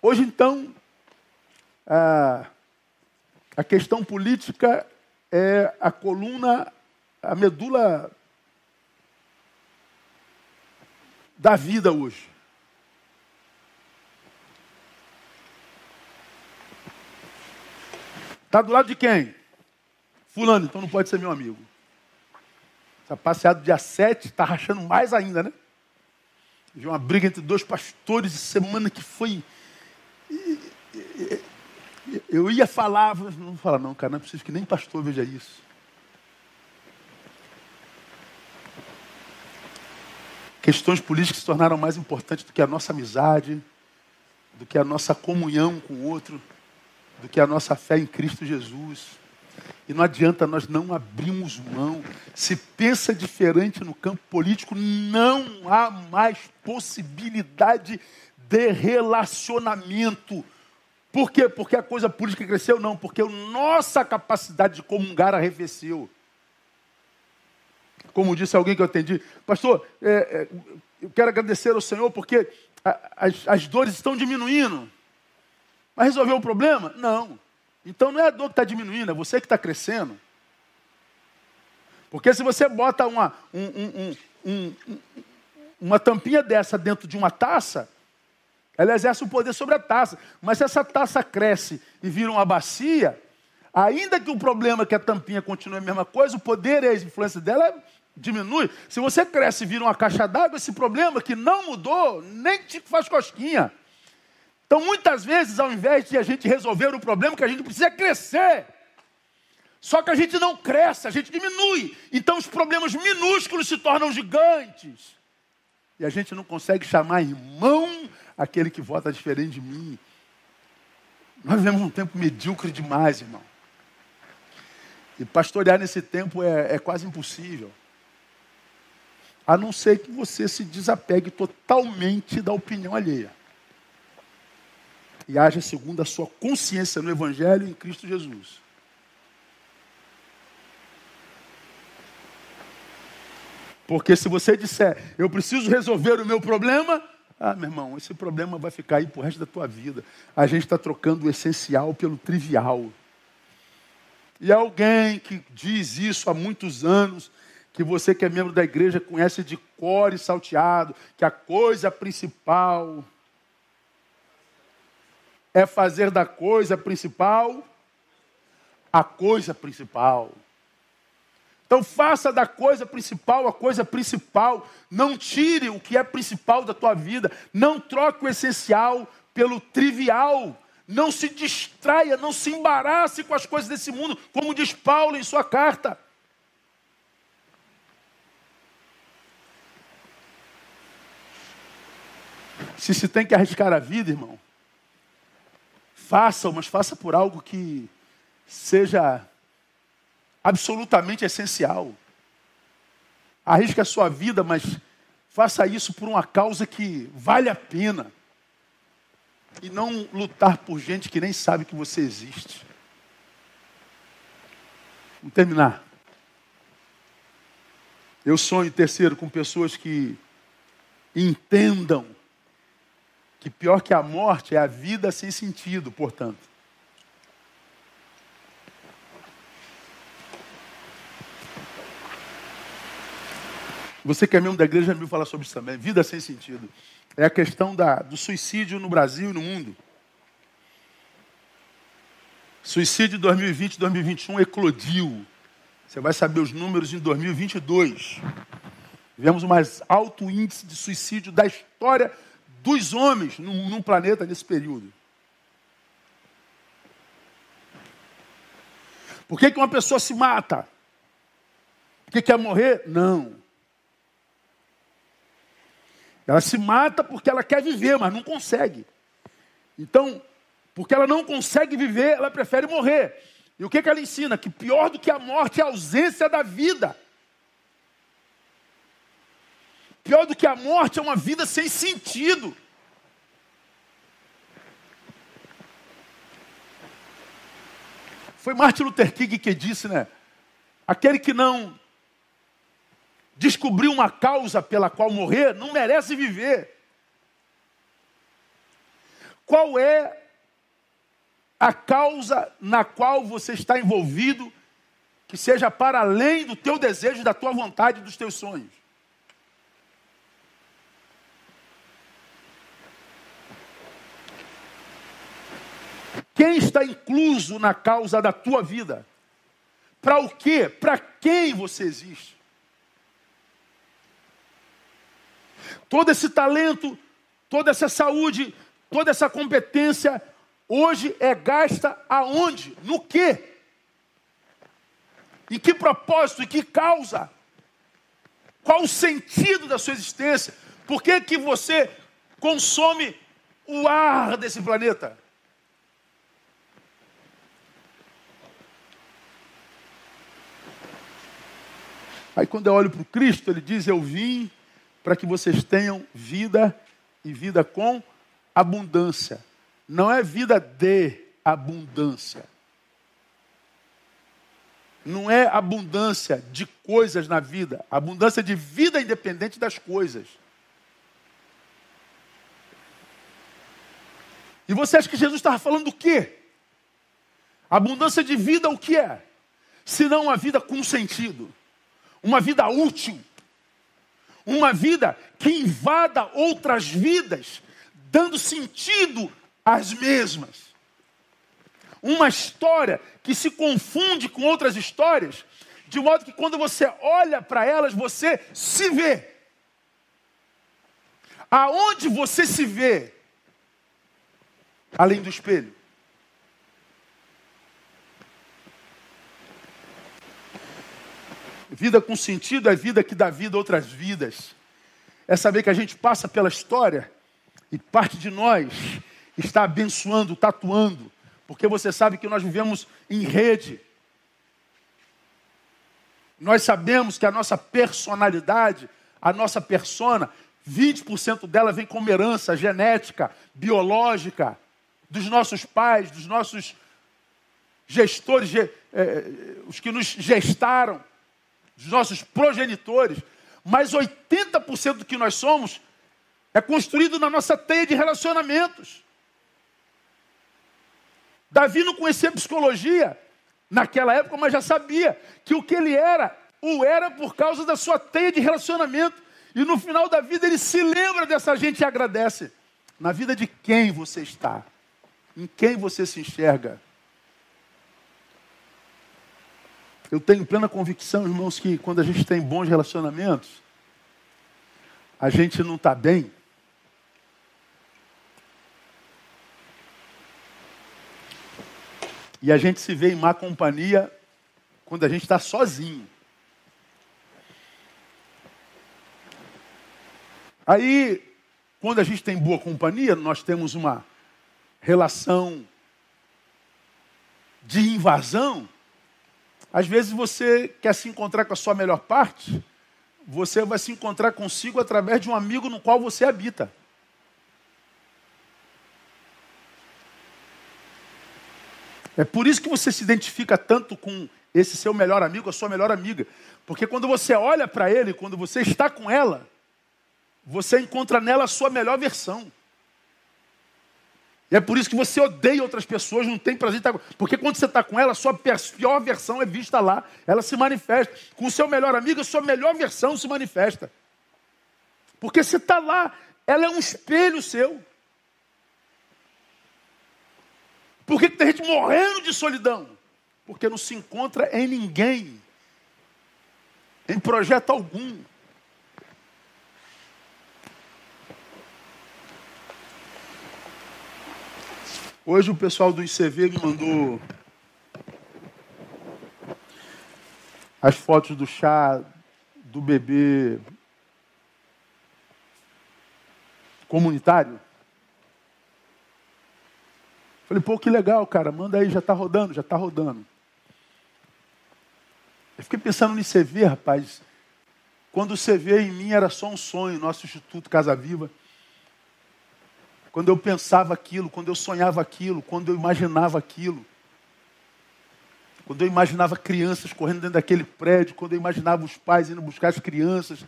Hoje, então, a, a questão política é a coluna, a medula da vida hoje. Está do lado de quem? Fulano, então não pode ser meu amigo. Está passeado dia 7, está rachando mais ainda, né? Vi uma briga entre dois pastores semana que foi. Eu ia falar, não vou falar, não, cara, não é preciso que nem pastor veja isso. Questões políticas se tornaram mais importantes do que a nossa amizade, do que a nossa comunhão com o outro, do que a nossa fé em Cristo Jesus. E não adianta nós não abrirmos mão. Se pensa diferente no campo político, não há mais possibilidade de relacionamento. Por quê? Porque a coisa política cresceu? Não, porque a nossa capacidade de comungar arrefeceu. Como disse alguém que eu atendi, pastor, é, é, eu quero agradecer ao Senhor porque a, as, as dores estão diminuindo. Mas resolveu o problema? Não. Então não é a dor que está diminuindo, é você que está crescendo. Porque se você bota uma, um, um, um, uma tampinha dessa dentro de uma taça, ela exerce o poder sobre a taça. Mas se essa taça cresce e vira uma bacia, ainda que o problema é que a tampinha continue a mesma coisa, o poder e a influência dela diminui. Se você cresce e vira uma caixa d'água, esse problema que não mudou, nem te faz cosquinha. Então, muitas vezes, ao invés de a gente resolver o problema, que a gente precisa crescer. Só que a gente não cresce, a gente diminui. Então, os problemas minúsculos se tornam gigantes. E a gente não consegue chamar irmão aquele que vota diferente de mim. Nós vivemos um tempo medíocre demais, irmão. E pastorear nesse tempo é, é quase impossível. A não ser que você se desapegue totalmente da opinião alheia e haja segundo a sua consciência no Evangelho em Cristo Jesus. Porque se você disser, eu preciso resolver o meu problema, ah, meu irmão, esse problema vai ficar aí pro resto da tua vida. A gente está trocando o essencial pelo trivial. E alguém que diz isso há muitos anos, que você que é membro da igreja conhece de cor e salteado, que a coisa principal é fazer da coisa principal a coisa principal. Então faça da coisa principal a coisa principal. Não tire o que é principal da tua vida. Não troque o essencial pelo trivial. Não se distraia, não se embarace com as coisas desse mundo, como diz Paulo em sua carta. Se se tem que arriscar a vida, irmão, faça, mas faça por algo que seja absolutamente essencial. Arrisque a sua vida, mas faça isso por uma causa que vale a pena. E não lutar por gente que nem sabe que você existe. Vamos terminar. Eu sonho, terceiro, com pessoas que entendam que pior que a morte é a vida sem sentido, portanto. Você que é membro da igreja me falar sobre isso também. Vida sem sentido. É a questão da, do suicídio no Brasil e no mundo. Suicídio 2020 2021 eclodiu. Você vai saber os números em 2022. Tivemos o mais alto índice de suicídio da história dos homens num planeta nesse período. Por que, que uma pessoa se mata? Porque quer morrer? Não. Ela se mata porque ela quer viver, mas não consegue. Então, porque ela não consegue viver, ela prefere morrer. E o que, que ela ensina? Que pior do que a morte é a ausência da vida. Pior do que a morte é uma vida sem sentido. Foi Martin Luther King que disse, né? Aquele que não descobriu uma causa pela qual morrer não merece viver. Qual é a causa na qual você está envolvido que seja para além do teu desejo, da tua vontade, dos teus sonhos? Quem está incluso na causa da tua vida? Para o quê? Para quem você existe? Todo esse talento, toda essa saúde, toda essa competência, hoje é gasta aonde? No quê? Em que propósito? Em que causa? Qual o sentido da sua existência? Por que, que você consome o ar desse planeta? Aí quando eu olho para o Cristo, ele diz: Eu vim para que vocês tenham vida e vida com abundância. Não é vida de abundância. Não é abundância de coisas na vida, abundância de vida independente das coisas. E você acha que Jesus estava falando do quê? Abundância de vida o que é? Se não uma vida com sentido, uma vida útil, uma vida que invada outras vidas, dando sentido às mesmas. Uma história que se confunde com outras histórias, de modo que quando você olha para elas, você se vê. Aonde você se vê? Além do espelho. Vida com sentido é vida que dá vida a outras vidas. É saber que a gente passa pela história e parte de nós está abençoando, tatuando, porque você sabe que nós vivemos em rede. Nós sabemos que a nossa personalidade, a nossa persona, 20% dela vem como herança genética, biológica, dos nossos pais, dos nossos gestores, eh, os que nos gestaram dos nossos progenitores, mas 80% do que nós somos é construído na nossa teia de relacionamentos. Davi não conhecia psicologia naquela época, mas já sabia que o que ele era, o era por causa da sua teia de relacionamento. E no final da vida ele se lembra dessa gente e agradece. Na vida de quem você está? Em quem você se enxerga? Eu tenho plena convicção, irmãos, que quando a gente tem bons relacionamentos, a gente não está bem. E a gente se vê em má companhia quando a gente está sozinho. Aí, quando a gente tem boa companhia, nós temos uma relação de invasão. Às vezes você quer se encontrar com a sua melhor parte, você vai se encontrar consigo através de um amigo no qual você habita. É por isso que você se identifica tanto com esse seu melhor amigo, a sua melhor amiga. Porque quando você olha para ele, quando você está com ela, você encontra nela a sua melhor versão. E é por isso que você odeia outras pessoas, não tem prazer estar Porque quando você está com ela, sua pior versão é vista lá. Ela se manifesta. Com o seu melhor amigo, a sua melhor versão se manifesta. Porque você está lá, ela é um espelho seu. Por que, que tem gente morrendo de solidão? Porque não se encontra em ninguém, em projeto algum. Hoje o pessoal do ICV me mandou as fotos do chá do bebê comunitário. Falei, pô, que legal, cara, manda aí, já está rodando, já está rodando. Eu fiquei pensando no ICV, rapaz. Quando o CV em mim era só um sonho, nosso Instituto Casa Viva. Quando eu pensava aquilo, quando eu sonhava aquilo, quando eu imaginava aquilo. Quando eu imaginava crianças correndo dentro daquele prédio, quando eu imaginava os pais indo buscar as crianças,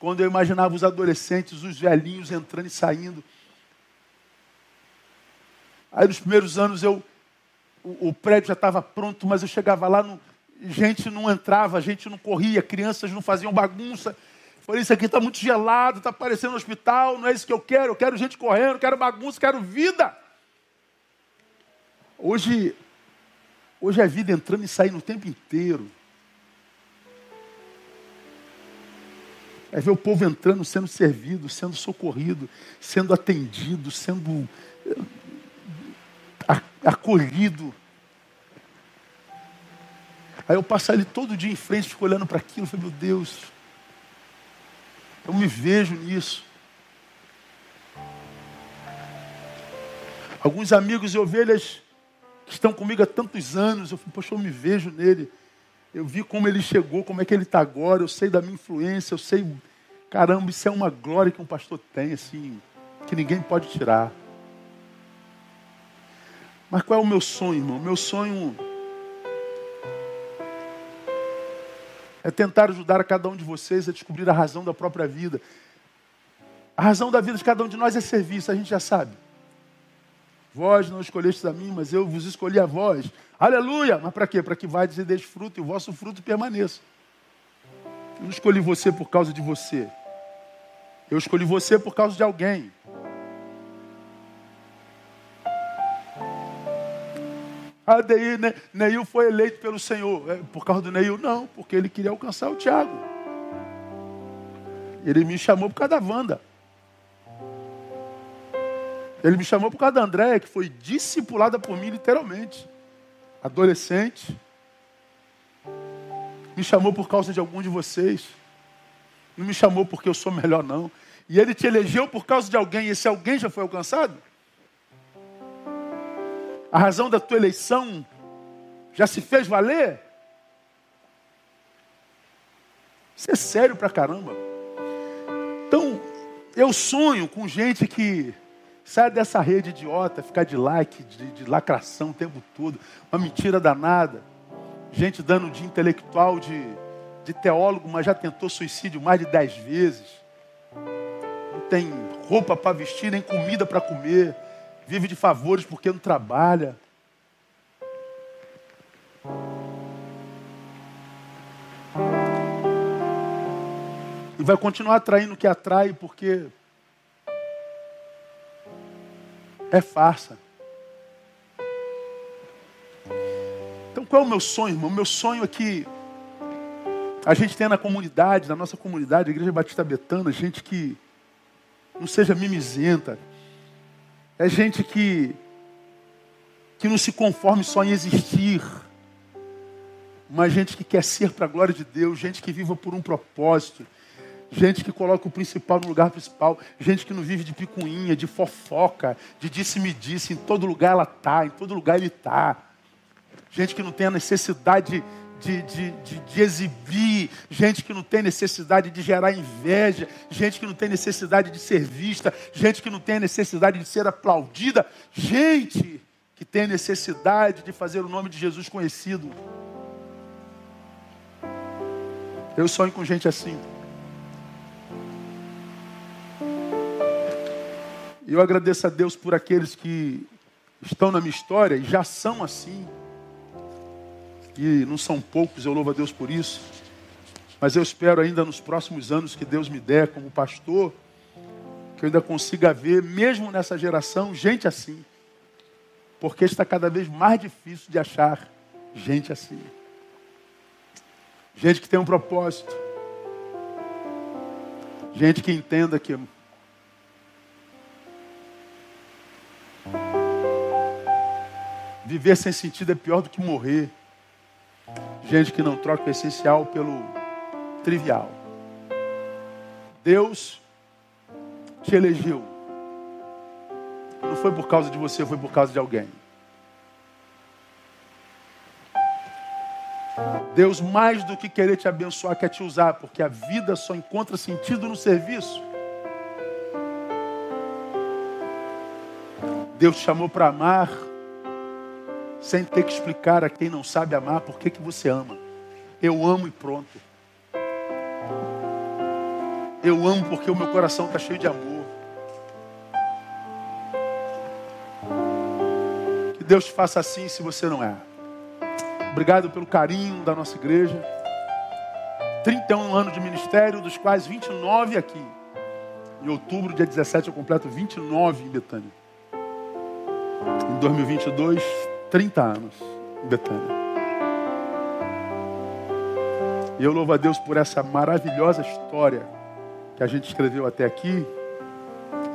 quando eu imaginava os adolescentes, os velhinhos entrando e saindo. Aí nos primeiros anos eu, o, o prédio já estava pronto, mas eu chegava lá, não, gente não entrava, gente não corria, crianças não faziam bagunça. Falei, isso aqui está muito gelado, está parecendo um hospital, não é isso que eu quero, eu quero gente correndo, quero bagunça, quero vida. Hoje, hoje é vida entrando e saindo o tempo inteiro. É ver o povo entrando, sendo servido, sendo socorrido, sendo atendido, sendo acolhido. Aí eu passo ali todo dia em frente, fico olhando para aquilo, falei, meu Deus, eu me vejo nisso. Alguns amigos e ovelhas que estão comigo há tantos anos, eu falei, poxa, eu me vejo nele. Eu vi como ele chegou, como é que ele está agora, eu sei da minha influência, eu sei, caramba, isso é uma glória que um pastor tem, assim, que ninguém pode tirar. Mas qual é o meu sonho, irmão? Meu sonho é tentar ajudar a cada um de vocês a descobrir a razão da própria vida. A razão da vida de cada um de nós é serviço, a gente já sabe. Vós não escolhestes a mim, mas eu vos escolhi a vós. Aleluia! Mas para quê? Para que vades e deis fruto e o vosso fruto permaneça. Eu não escolhi você por causa de você. Eu escolhi você por causa de alguém. Ah, daí Neil foi eleito pelo Senhor. É por causa do Neil? Não, porque ele queria alcançar o Tiago. Ele me chamou por causa da Wanda. Ele me chamou por causa da Andréia, que foi discipulada por mim literalmente. Adolescente. Me chamou por causa de algum de vocês. Não me chamou porque eu sou melhor, não. E ele te elegeu por causa de alguém, e esse alguém já foi alcançado? A razão da tua eleição já se fez valer? Isso é sério pra caramba. Então, eu sonho com gente que sai dessa rede idiota, ficar de like, de, de lacração o tempo todo, uma mentira danada. Gente dando de intelectual, de, de teólogo, mas já tentou suicídio mais de dez vezes. Não tem roupa para vestir, nem comida para comer vive de favores porque não trabalha. E vai continuar atraindo o que atrai porque é farsa. Então qual é o meu sonho, irmão? O meu sonho é que a gente tenha na comunidade, na nossa comunidade, a Igreja Batista Betana, gente que não seja mimizenta, é gente que, que não se conforme só em existir. Mas gente que quer ser para a glória de Deus, gente que viva por um propósito, Gente que coloca o principal no lugar principal. Gente que não vive de picuinha, de fofoca, de disse-me-disse. Em todo lugar ela está, em todo lugar ele está. Gente que não tem a necessidade de, de, de, de, exibir, gente que não tem necessidade de gerar inveja, gente que não tem necessidade de ser vista, gente que não tem necessidade de ser aplaudida, gente que tem necessidade de fazer o nome de Jesus conhecido. Eu sonho com gente assim. Eu agradeço a Deus por aqueles que estão na minha história e já são assim. E não são poucos, eu louvo a Deus por isso. Mas eu espero ainda nos próximos anos que Deus me der como pastor, que eu ainda consiga ver, mesmo nessa geração, gente assim. Porque está cada vez mais difícil de achar gente assim. Gente que tem um propósito. Gente que entenda que Viver sem sentido é pior do que morrer. Gente que não troca o essencial pelo trivial. Deus te elegeu. Não foi por causa de você, foi por causa de alguém. Deus, mais do que querer te abençoar, quer te usar, porque a vida só encontra sentido no serviço. Deus te chamou para amar, sem ter que explicar a quem não sabe amar por que, que você ama. Eu amo e pronto. Eu amo porque o meu coração está cheio de amor. Que Deus te faça assim se você não é. Obrigado pelo carinho da nossa igreja. 31 anos de ministério, dos quais 29 aqui. Em outubro, dia 17, eu completo 29 em Betânia. Em 2022, 30 anos em Betânia. E eu louvo a Deus por essa maravilhosa história que a gente escreveu até aqui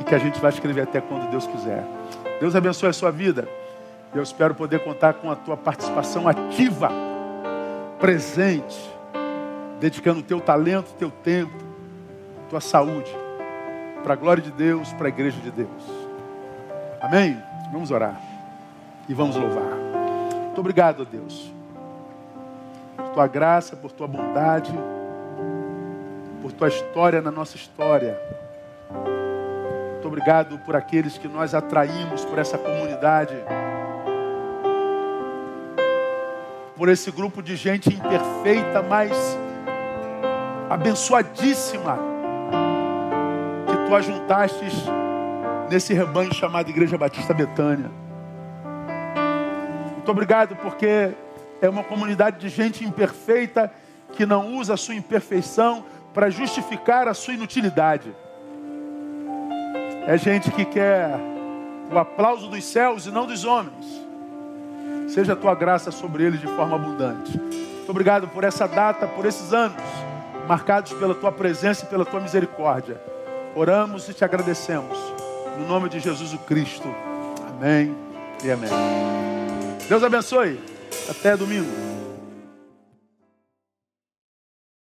e que a gente vai escrever até quando Deus quiser. Deus abençoe a sua vida. Eu espero poder contar com a tua participação ativa, presente, dedicando o teu talento, teu tempo, tua saúde, para a glória de Deus, para a igreja de Deus. Amém? Vamos orar e vamos louvar. Muito obrigado, Deus, por tua graça, por tua bondade, por tua história na nossa história. Muito obrigado por aqueles que nós atraímos por essa comunidade, por esse grupo de gente imperfeita, mas abençoadíssima, que tu ajuntastes nesse rebanho chamado Igreja Batista Betânia. Muito obrigado, porque é uma comunidade de gente imperfeita que não usa a sua imperfeição para justificar a sua inutilidade. É gente que quer o aplauso dos céus e não dos homens. Seja a tua graça sobre eles de forma abundante. Muito obrigado por essa data, por esses anos, marcados pela tua presença e pela tua misericórdia. Oramos e te agradecemos. No nome de Jesus o Cristo. Amém e amém. Deus abençoe. Até domingo.